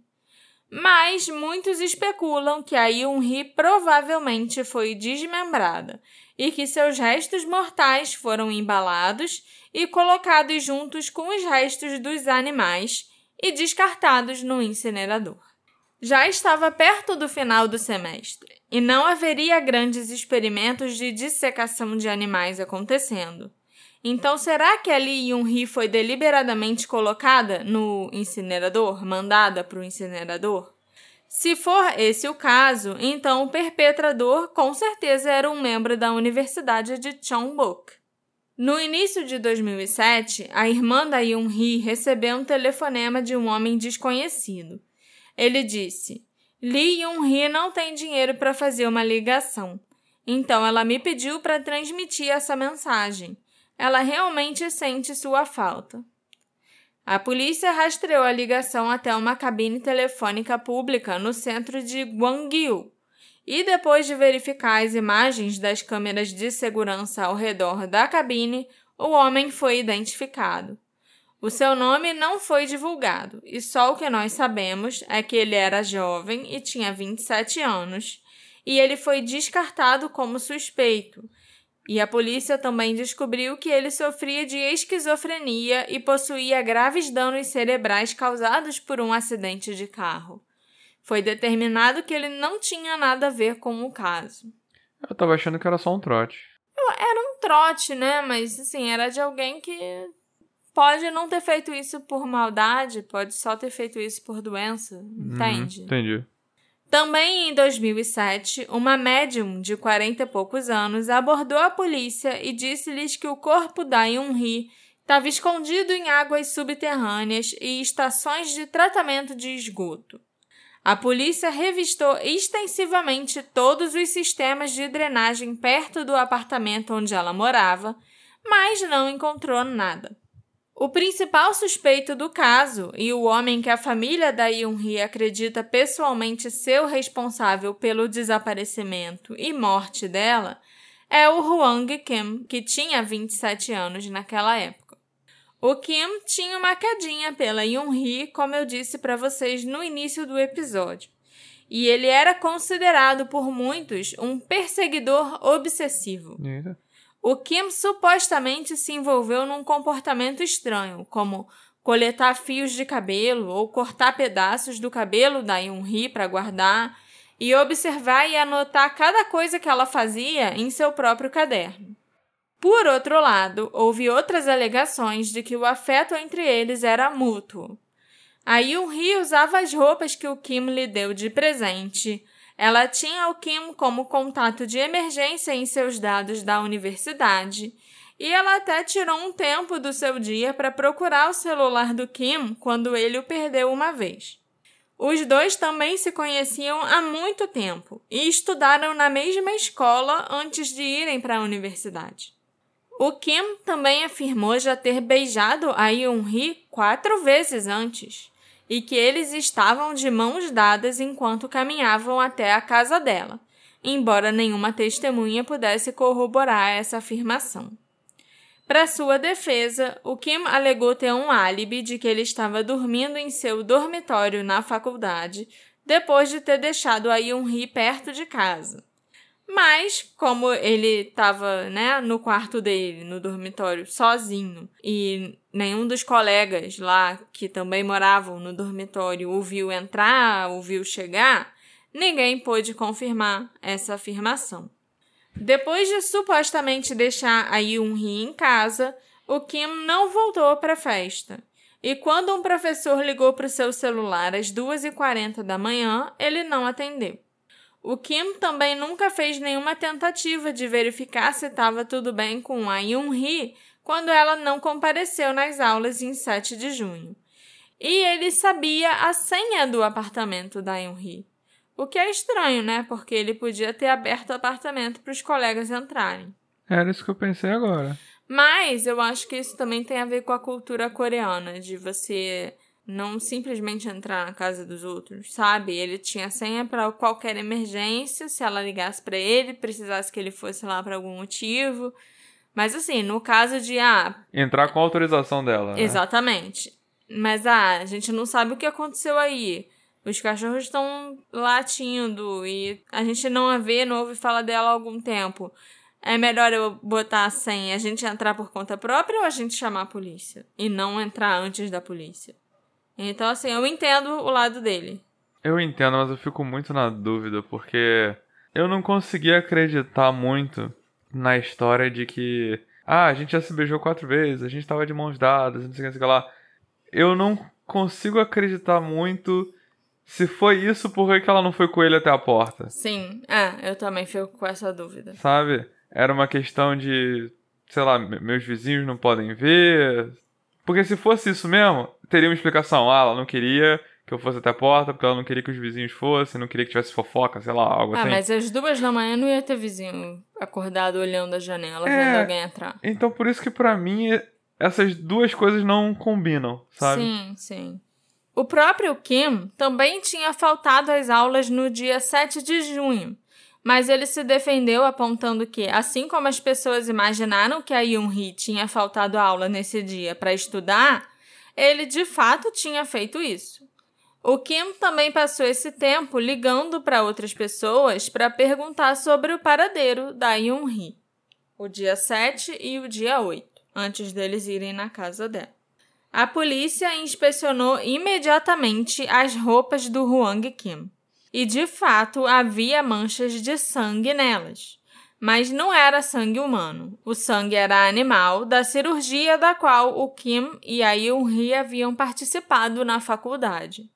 Mas muitos especulam que a Yun-hee provavelmente foi desmembrada e que seus restos mortais foram embalados e colocados juntos com os restos dos animais e descartados no incinerador. Já estava perto do final do semestre e não haveria grandes experimentos de dissecação de animais acontecendo. Então, será que a Lee Yun-hee foi deliberadamente colocada no incinerador, mandada para o incinerador? Se for esse o caso, então o perpetrador com certeza era um membro da Universidade de Chongbuk. No início de 2007, a irmã da Yun-hee recebeu um telefonema de um homem desconhecido. Ele disse: Lee Yun-hee não tem dinheiro para fazer uma ligação. Então ela me pediu para transmitir essa mensagem. Ela realmente sente sua falta. A polícia rastreou a ligação até uma cabine telefônica pública no centro de Gwangju. E depois de verificar as imagens das câmeras de segurança ao redor da cabine, o homem foi identificado. O seu nome não foi divulgado, e só o que nós sabemos é que ele era jovem e tinha 27 anos, e ele foi descartado como suspeito. E a polícia também descobriu que ele sofria de esquizofrenia e possuía graves danos cerebrais causados por um acidente de carro. Foi determinado que ele não tinha nada a ver com o caso. Eu tava achando que era só um trote. Era um trote, né? Mas assim, era de alguém que pode não ter feito isso por maldade, pode só ter feito isso por doença, entende? Uhum, entendi. Também em 2007, uma médium de 40 e poucos anos abordou a polícia e disse-lhes que o corpo da Yun-hee estava escondido em águas subterrâneas e estações de tratamento de esgoto. A polícia revistou extensivamente todos os sistemas de drenagem perto do apartamento onde ela morava, mas não encontrou nada. O principal suspeito do caso e o homem que a família da Yun-hee acredita pessoalmente ser o responsável pelo desaparecimento e morte dela é o Hwang Kim, que tinha 27 anos naquela época. O Kim tinha uma quedinha pela Yun-hee, como eu disse para vocês no início do episódio, e ele era considerado por muitos um perseguidor obsessivo. O Kim supostamente se envolveu num comportamento estranho, como coletar fios de cabelo ou cortar pedaços do cabelo da Yun-hee para guardar e observar e anotar cada coisa que ela fazia em seu próprio caderno. Por outro lado, houve outras alegações de que o afeto entre eles era mútuo. A Yun-hee usava as roupas que o Kim lhe deu de presente, ela tinha o Kim como contato de emergência em seus dados da universidade e ela até tirou um tempo do seu dia para procurar o celular do Kim quando ele o perdeu uma vez. Os dois também se conheciam há muito tempo e estudaram na mesma escola antes de irem para a universidade. O Kim também afirmou já ter beijado a Yoon-hee quatro vezes antes e que eles estavam de mãos dadas enquanto caminhavam até a casa dela, embora nenhuma testemunha pudesse corroborar essa afirmação. Para sua defesa, o Kim alegou ter um álibi de que ele estava dormindo em seu dormitório na faculdade depois de ter deixado a Yoon-hee perto de casa. Mas, como ele estava né, no quarto dele, no dormitório, sozinho, e nenhum dos colegas lá que também moravam no dormitório ouviu entrar, ouviu chegar, ninguém pôde confirmar essa afirmação. Depois de supostamente deixar a Yoon-hee em casa, o Kim não voltou para a festa. E quando um professor ligou para o seu celular às 2h40 da manhã, ele não atendeu. O Kim também nunca fez nenhuma tentativa de verificar se estava tudo bem com a Yoon-hee quando ela não compareceu nas aulas em 7 de junho. E ele sabia a senha do apartamento da Yoon-hee. O que é estranho, né? Porque ele podia ter aberto o apartamento para os colegas entrarem. Era isso que eu pensei agora. Mas eu acho que isso também tem a ver com a cultura coreana, de você não simplesmente entrar na casa dos outros, sabe? Ele tinha senha para qualquer emergência, se ela ligasse para ele, precisasse que ele fosse lá por algum motivo. Mas assim, no caso de ah, entrar com a autorização dela. Né? Exatamente. Mas ah, a gente não sabe o que aconteceu aí. Os cachorros estão latindo e a gente não a vê, não ouve falar dela há algum tempo. É melhor eu botar a senha, a gente entrar por conta própria ou a gente chamar a polícia? E não entrar antes da polícia? Então, assim, eu entendo o lado dele. Eu entendo, mas eu fico muito na dúvida, porque eu não consegui acreditar muito na história de que Ah, a gente já se beijou quatro vezes, a gente tava de mãos dadas, não sei o que, não sei o que lá. Eu não consigo acreditar muito se foi isso, por que ela não foi com ele até a porta? Sim, é, eu também fico com essa dúvida. Sabe? Era uma questão de, sei lá, me- meus vizinhos não podem ver. Porque se fosse isso mesmo, teria uma explicação. Ah, ela não queria que eu fosse até a porta, porque ela não queria que os vizinhos fossem, não queria que tivesse fofoca, sei lá, algo Ah, assim. mas às duas da manhã não ia ter vizinho acordado olhando a janela, É. vendo alguém entrar. Então por isso que pra mim essas duas coisas não combinam, sabe? Sim, sim. O próprio Kim também tinha faltado às aulas no dia 7 de junho, mas ele se defendeu apontando que, assim como as pessoas imaginaram que a Yoon-hee tinha faltado à aula nesse dia para estudar, ele de fato tinha feito isso. O Kim também passou esse tempo ligando para outras pessoas para perguntar sobre o paradeiro da Yoon-hee, o dia 7 e o dia 8, antes deles irem na casa dela. A polícia inspecionou imediatamente as roupas do Huang Kim. E de fato havia manchas de sangue nelas. Mas não era sangue humano. O sangue era animal da cirurgia da qual o Kim e a Yoon-hee haviam participado na faculdade.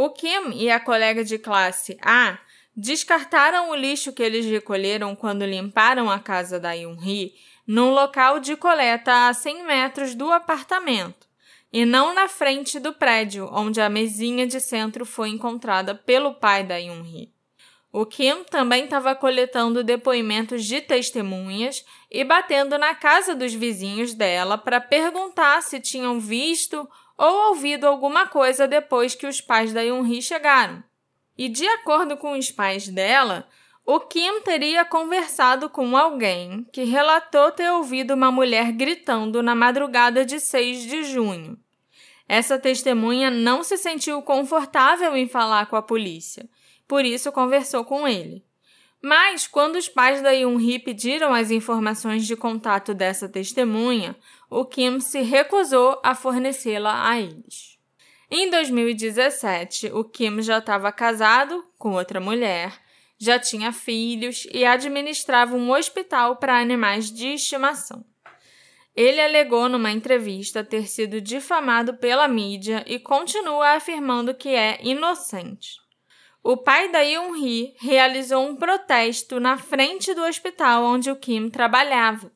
O Kim e a colega de classe A descartaram o lixo que eles recolheram quando limparam a casa da Yoon-hee num local de coleta a 100 metros do apartamento e não na frente do prédio onde a mesinha de centro foi encontrada pelo pai da Yoon-hee. O Kim também estava coletando depoimentos de testemunhas e batendo na casa dos vizinhos dela para perguntar se tinham visto ou ouvido alguma coisa depois que os pais da Yoon-hee chegaram. E de acordo com os pais dela, o Kim teria conversado com alguém que relatou ter ouvido uma mulher gritando na madrugada de 6 de junho. Essa testemunha não se sentiu confortável em falar com a polícia, por isso conversou com ele. Mas, quando os pais da Yoon-hee pediram as informações de contato dessa testemunha, o Kim se recusou a fornecê-la a eles. Em 2017, o Kim já estava casado com outra mulher, já tinha filhos e administrava um hospital para animais de estimação. Ele alegou numa entrevista ter sido difamado pela mídia e continua afirmando que é inocente. O pai da Yoon-hee realizou um protesto na frente do hospital onde o Kim trabalhava,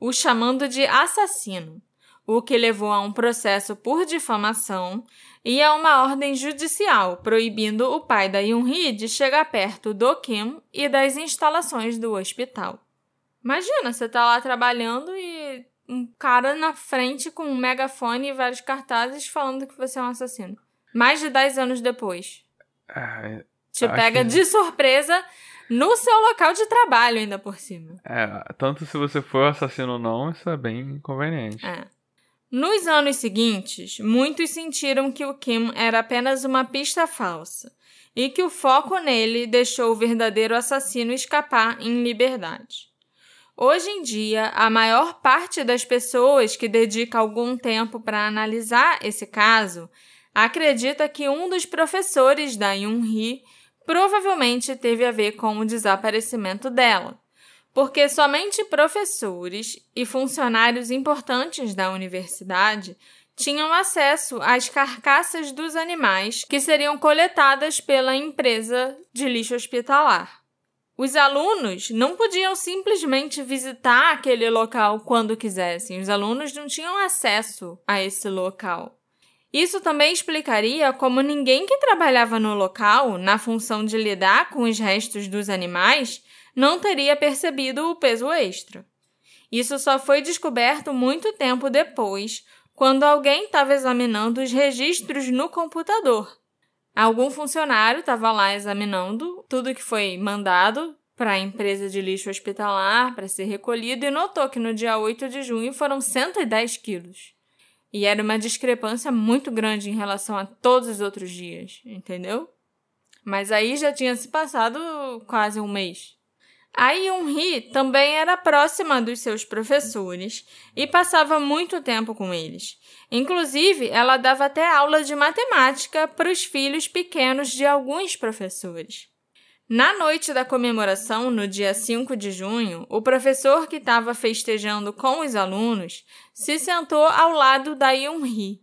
o chamando de assassino, o que levou a um processo por difamação e a uma ordem judicial proibindo o pai da Yoon-hee de chegar perto do Kim e das instalações do hospital. Imagina, você tá lá trabalhando e um cara na frente com um megafone e vários cartazes falando que você é um assassino. Mais de 10 anos depois. É, Te pega que- de surpresa no seu local de trabalho, ainda por cima. é, tanto se você for assassino ou não, isso é bem inconveniente. É. Nos anos seguintes, muitos sentiram que o Kim era apenas uma pista falsa e que o foco nele deixou o verdadeiro assassino escapar em liberdade. Hoje em dia, a maior parte das pessoas que dedica algum tempo para analisar esse caso acredita que um dos professores da Yoon-hee provavelmente teve a ver com o desaparecimento dela porque somente professores e funcionários importantes da universidade tinham acesso às carcaças dos animais que seriam coletadas pela empresa de lixo hospitalar. Os alunos não podiam simplesmente visitar aquele local quando quisessem, os alunos não tinham acesso a esse local. Isso também explicaria como ninguém que trabalhava no local, na função de lidar com os restos dos animais, não teria percebido o peso extra. Isso só foi descoberto muito tempo depois, quando alguém estava examinando os registros no computador. Algum funcionário estava lá examinando tudo que foi mandado para a empresa de lixo hospitalar para ser recolhido e notou que no dia 8 de junho foram 110 quilos. E era uma discrepância muito grande em relação a todos os outros dias, entendeu? Mas aí já tinha se passado quase um mês. A Yoon-hee também era próxima dos seus professores e passava muito tempo com eles. Inclusive, ela dava até aula de matemática para os filhos pequenos de alguns professores. Na noite da comemoração, no dia 5 de junho, o professor que estava festejando com os alunos se sentou ao lado da Yoon-hee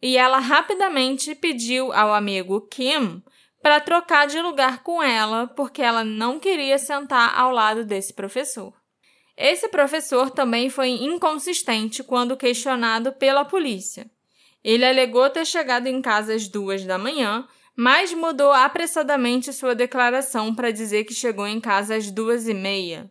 e ela rapidamente pediu ao amigo Kim para trocar de lugar com ela porque ela não queria sentar ao lado desse professor. Esse professor também foi inconsistente quando questionado pela polícia. Ele alegou ter chegado em casa às duas da manhã mas mudou apressadamente sua declaração para dizer que chegou em casa às duas e meia.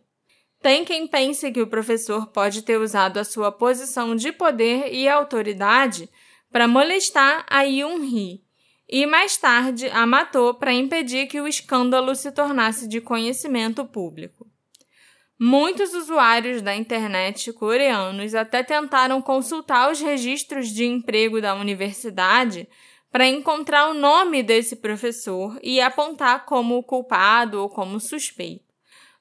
Tem quem pense que o professor pode ter usado a sua posição de poder e autoridade para molestar a Yun-hee e mais tarde a matou para impedir que o escândalo se tornasse de conhecimento público. Muitos usuários da internet coreanos até tentaram consultar os registros de emprego da universidade para encontrar o nome desse professor e apontar como culpado ou como suspeito.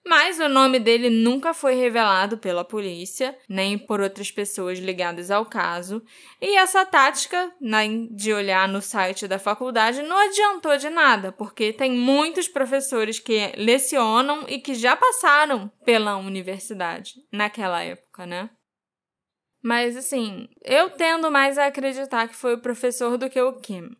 Mas o nome dele nunca foi revelado pela polícia, nem por outras pessoas ligadas ao caso, e essa tática né, de olhar no site da faculdade não adiantou de nada, porque tem muitos professores que lecionam e que já passaram pela universidade naquela época, né? Mas assim, eu tendo mais a acreditar que foi o professor do que o Kim.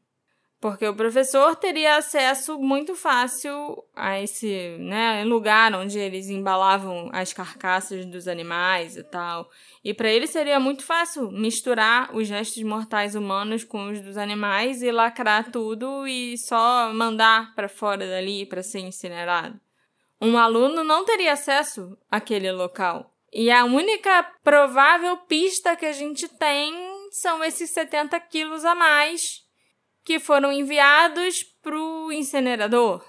Porque o professor teria acesso muito fácil a esse né, lugar onde eles embalavam as carcaças dos animais e tal. E para ele seria muito fácil misturar os restos mortais humanos com os dos animais e lacrar tudo e só mandar para fora dali para ser incinerado. Um aluno não teria acesso àquele local. E a única provável pista que a gente tem são esses 70 quilos a mais que foram enviados para o incinerador.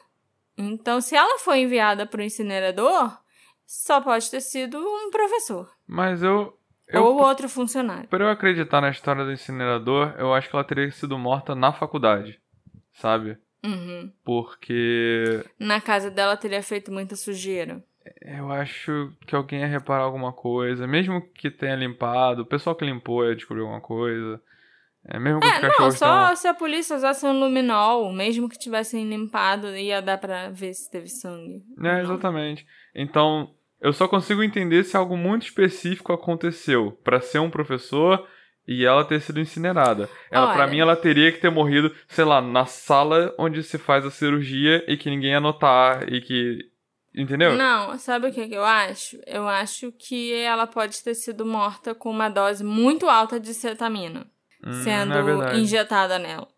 Então, se ela foi enviada para o incinerador, só pode ter sido um professor. Mas eu. eu Ou outro funcionário. Para eu acreditar na história do incinerador, eu acho que ela teria sido morta na faculdade. Sabe? Uhum. Porque. Na casa dela teria feito muita sujeira. Eu acho que alguém ia reparar alguma coisa, mesmo que tenha limpado, o pessoal que limpou ia descobrir alguma coisa. É mesmo que os É, não, só tão- se a polícia usasse um luminol, mesmo que tivessem limpado, ia dar pra ver se teve sangue. É, Não. exatamente. Então, eu só consigo entender se algo muito específico aconteceu pra ser um professor e ela ter sido incinerada. Ela, para mim, ela teria que ter morrido, sei lá, na sala onde se faz a cirurgia e que ninguém ia notar e que entendeu? Não, sabe o que eu acho? Eu acho que ela pode ter sido morta com uma dose muito alta de cetamina Hum, sendo é injetada nela.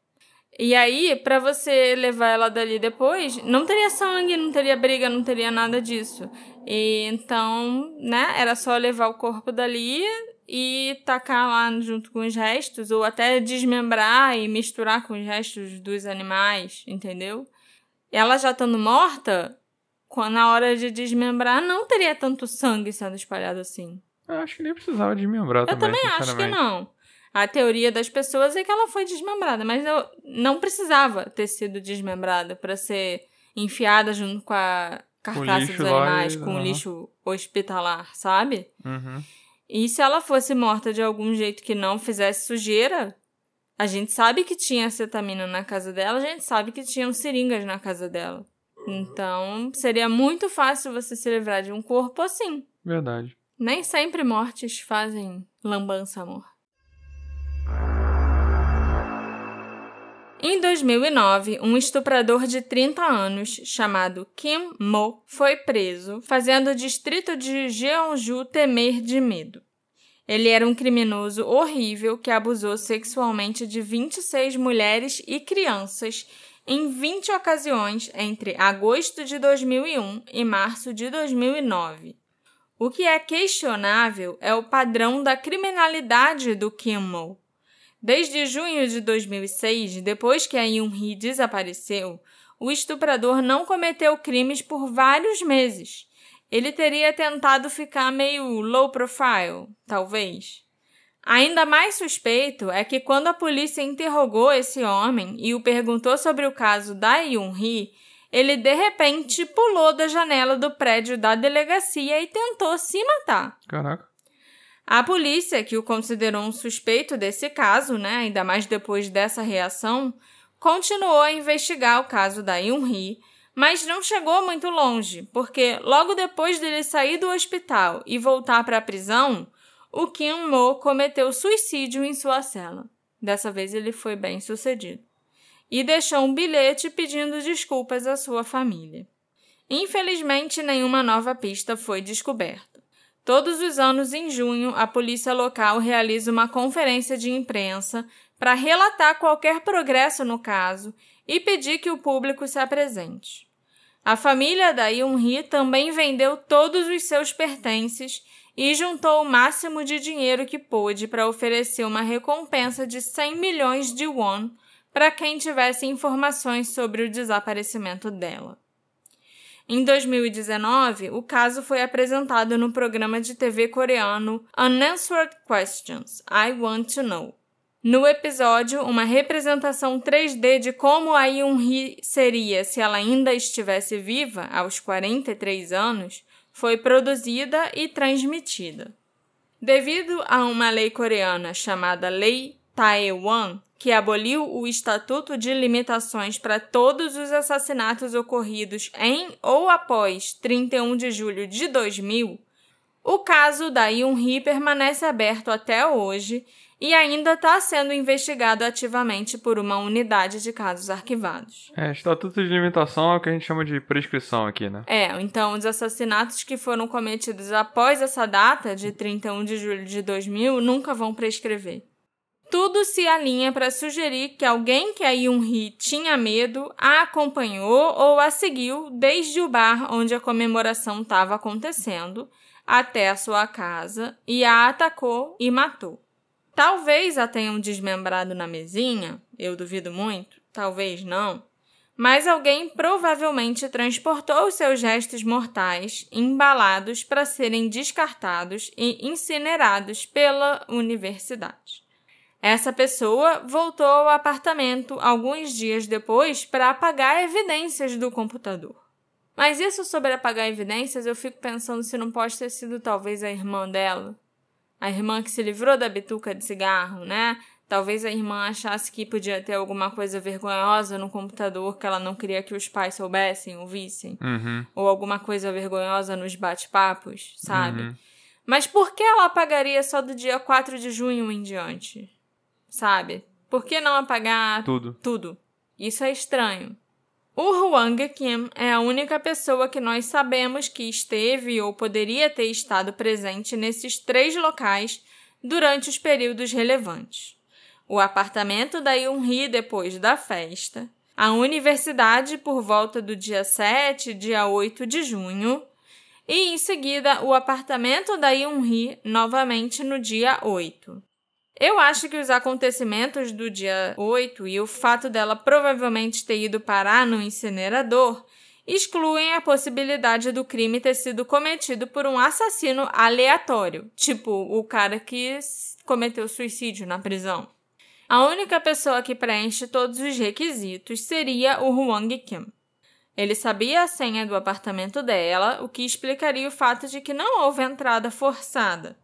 E aí, pra você levar ela dali depois, não teria sangue, não teria briga, não teria nada disso. E então, né, era só levar o corpo dali e tacar lá junto com os restos, ou até desmembrar e misturar com os restos dos animais, entendeu? Ela já estando morta, na hora de desmembrar, não teria tanto sangue sendo espalhado assim. Eu acho que nem precisava desmembrar Eu também, também acho que não. A teoria das pessoas é que ela foi desmembrada, mas eu não precisava ter sido desmembrada para ser enfiada junto com a carcaça dos animais, com o lixo hospitalar, sabe? Uhum. E se ela fosse morta de algum jeito que não fizesse sujeira, a gente sabe que tinha acetamina na casa dela, a gente sabe que tinham seringas na casa dela. Então, seria muito fácil você se livrar de um corpo assim. Verdade. Nem sempre mortes fazem lambança, amor. Em 2009, um estuprador de 30 anos, chamado Kim Mo, foi preso, fazendo o distrito de Jeonju temer de medo. Ele era um criminoso horrível que abusou sexualmente de 26 mulheres e crianças em 20 ocasiões entre agosto de 2001 e março de 2009. O que é questionável é o padrão da criminalidade do Kimmel. Desde junho de 2006, depois que a Yoon-hee desapareceu, o estuprador não cometeu crimes por vários meses. Ele teria tentado ficar meio low profile, talvez. Ainda mais suspeito é que quando a polícia interrogou esse homem e o perguntou sobre o caso da Yoon-hee, ele de repente pulou da janela do prédio da delegacia e tentou se matar. Caraca. A polícia, que o considerou um suspeito desse caso, né, ainda mais depois dessa reação, continuou a investigar o caso da Yoon-hee, Mas não chegou muito longe, porque logo depois dele sair do hospital e voltar para a prisão, o Kim Mo cometeu suicídio em sua cela. Dessa vez ele foi bem sucedido. E deixou um bilhete pedindo desculpas à sua família. Infelizmente, nenhuma nova pista foi descoberta. Todos os anos, em junho, a polícia local realiza uma conferência de imprensa para relatar qualquer progresso no caso e pedir que o público se apresente. A família da Yun-hee também vendeu todos os seus pertences e juntou o máximo de dinheiro que pôde para oferecer uma recompensa de 100 milhões de won para quem tivesse informações sobre o desaparecimento dela. Em 2019, o caso foi apresentado no programa de TV coreano Unanswered Questions I Want to Know. No episódio, uma representação 3D de como a Yoon-hee seria se ela ainda estivesse viva aos 43 anos foi produzida e transmitida. Devido a uma lei coreana chamada Lei Taewan, que aboliu o Estatuto de Limitações para todos os assassinatos ocorridos em ou após 31 de julho de 2000, o caso da Yoon-hee permanece aberto até hoje e ainda está sendo investigado ativamente por uma unidade de casos arquivados. É, estatuto de limitação é o que a gente chama de prescrição aqui, né? É, então os assassinatos que foram cometidos após essa data, de 31 de julho de 2000, nunca vão prescrever tudo se alinha para sugerir que alguém que a Yun-hee tinha medo a acompanhou ou a seguiu desde o bar onde a comemoração estava acontecendo até a sua casa e a atacou e matou. Talvez a tenham desmembrado na mesinha, eu duvido muito, talvez não, mas alguém provavelmente transportou seus restos mortais embalados para serem descartados e incinerados pela universidade. Essa pessoa voltou ao apartamento alguns dias depois para apagar evidências do computador. Mas isso sobre apagar evidências, eu fico pensando se não pode ter sido talvez a irmã dela. A irmã que se livrou da bituca de cigarro, né? Talvez a irmã achasse que podia ter alguma coisa vergonhosa no computador que ela não queria que os pais soubessem ou vissem. Uhum. Ou alguma coisa vergonhosa nos bate-papos, sabe? Uhum. Mas por que ela apagaria só do dia 4 de junho em diante? Sabe? Por que não apagar tudo? Tudo. Isso é estranho. O Hwang Kim é a única pessoa que nós sabemos que esteve ou poderia ter estado presente nesses três locais durante os períodos relevantes. O apartamento da Yoon-hee depois da festa, a universidade por volta do dia 7, dia 8 de junho, e em seguida o apartamento da Yoon-hee novamente no dia 8. Eu acho que os acontecimentos do dia 8 e o fato dela provavelmente ter ido parar no incinerador excluem a possibilidade do crime ter sido cometido por um assassino aleatório, tipo o cara que cometeu suicídio na prisão. A única pessoa que preenche todos os requisitos seria o Huang Kim. Ele sabia a senha do apartamento dela, o que explicaria o fato de que não houve entrada forçada.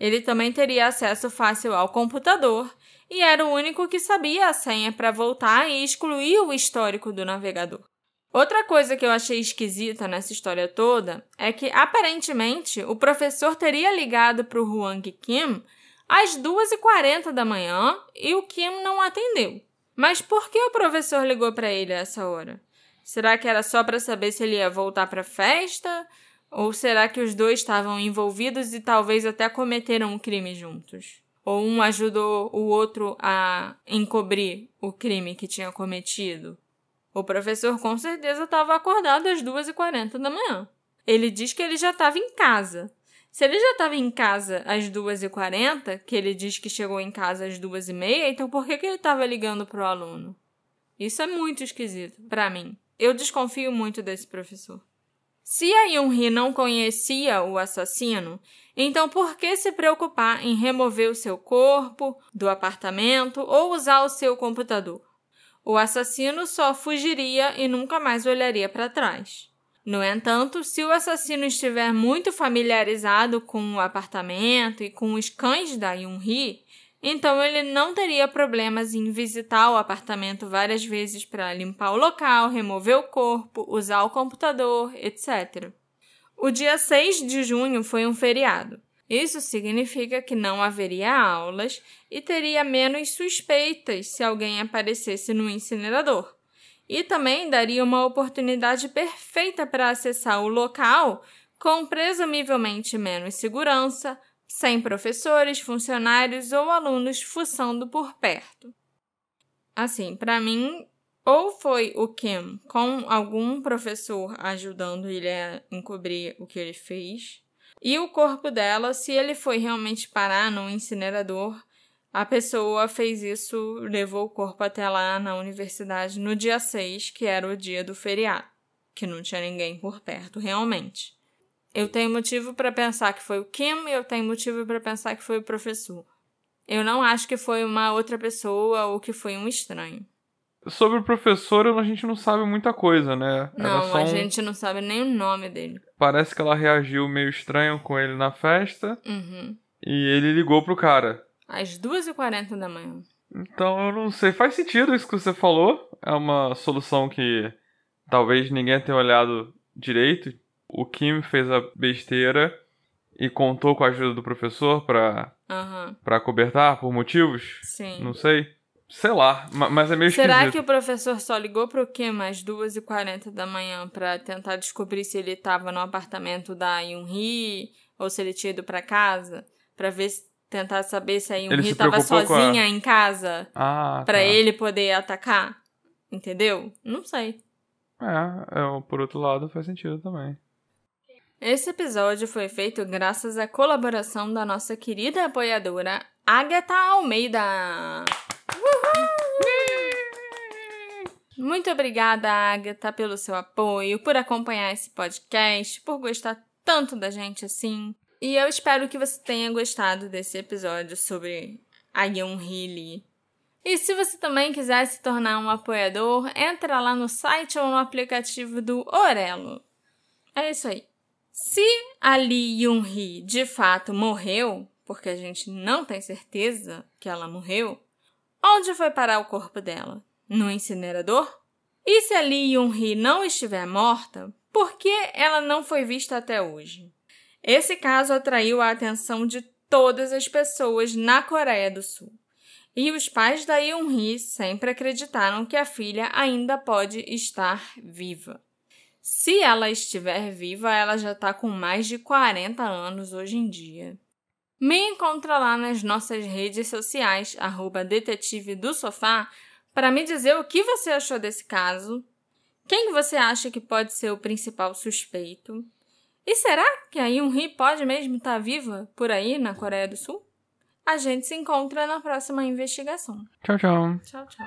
Ele também teria acesso fácil ao computador e era o único que sabia a senha para voltar e excluir o histórico do navegador. Outra coisa que eu achei esquisita nessa história toda é que, aparentemente, o professor teria ligado para o Huang Kim às 2h40 da manhã e o Kim não atendeu. Mas por que o professor ligou para ele a essa hora? Será que era só para saber se ele ia voltar para a festa? Ou será que os dois estavam envolvidos e talvez até cometeram um crime juntos? Ou um ajudou o outro a encobrir o crime que tinha cometido? O professor com certeza estava acordado às 2h40 da manhã. Ele diz que ele já estava em casa. Se ele já estava em casa às 2h40, que ele diz que chegou em casa às 2h30, então por que, que ele estava ligando para o aluno? Isso é muito esquisito para mim. Eu desconfio muito desse professor. Se a Yun-hee não conhecia o assassino, então por que se preocupar em remover o seu corpo do apartamento ou usar o seu computador? O assassino só fugiria e nunca mais olharia para trás. No entanto, se o assassino estiver muito familiarizado com o apartamento e com os cães da Yun-hee, Então ele não teria problemas em visitar o apartamento várias vezes para limpar o local, remover o corpo, usar o computador, etc. O dia 6 de junho foi um feriado. Isso significa que não haveria aulas e teria menos suspeitas se alguém aparecesse no incinerador. E também daria uma oportunidade perfeita para acessar o local com presumivelmente menos segurança, sem professores, funcionários ou alunos fuçando por perto. Assim, para mim, ou foi o Kim com algum professor ajudando ele a encobrir o que ele fez, e o corpo dela, se ele foi realmente parar no incinerador, a pessoa fez isso, levou o corpo até lá na universidade no dia 6, que era o dia do feriado, que não tinha ninguém por perto realmente. Eu tenho motivo para pensar que foi o Kim e eu tenho motivo para pensar que foi o professor. Eu não acho que foi uma outra pessoa ou que foi um estranho. Sobre o professor, a gente não sabe muita coisa, né? Não, a gente não sabe nem o nome dele. Parece que ela reagiu meio estranho com ele na festa. Uhum. E ele ligou pro cara. Às 2h40 da manhã. Então eu não sei. Faz sentido isso que você falou. É uma solução que talvez ninguém tenha olhado direito o Kim fez a besteira e contou com a ajuda do professor pra, uhum. Pra cobertar por motivos? Sim. Não sei. Sei lá, mas é meio Será esquisito. que o professor só ligou pro Kim às 2h40 da manhã pra tentar descobrir se ele tava no apartamento da Yun-Hee ou se ele tinha ido pra casa? Pra ver se, tentar saber se a Yun-Hee tava sozinha a... em casa ah, pra tá. ele poder atacar? Entendeu? Não sei. É, é, por outro lado faz sentido também. Esse episódio foi feito graças à colaboração da nossa querida apoiadora Agatha Almeida. Uhul! Muito obrigada, Agatha, pelo seu apoio, por acompanhar esse podcast, por gostar tanto da gente assim. E eu espero que você tenha gostado desse episódio sobre a Yoon Lee. E se você também quiser se tornar um apoiador, entra lá no site ou no aplicativo do Orelo. É isso aí. Se a Lee Yoon-hee de fato morreu, porque a gente não tem certeza que ela morreu, onde foi parar o corpo dela? No incinerador? E se a Lee Yoon-hee não estiver morta, por que ela não foi vista até hoje? Esse caso atraiu a atenção de todas as pessoas na Coreia do Sul. E os pais da Yoon-hee sempre acreditaram que a filha ainda pode estar viva. Se ela estiver viva, ela já está com mais de 40 anos hoje em dia. Me encontra lá nas nossas redes sociais, arroba detetive do sofá, para me dizer o que você achou desse caso, quem você acha que pode ser o principal suspeito, e será que a Yoon-hee pode mesmo estar tá viva por aí na Coreia do Sul? A gente se encontra na próxima investigação. Tchau, tchau. Tchau, tchau.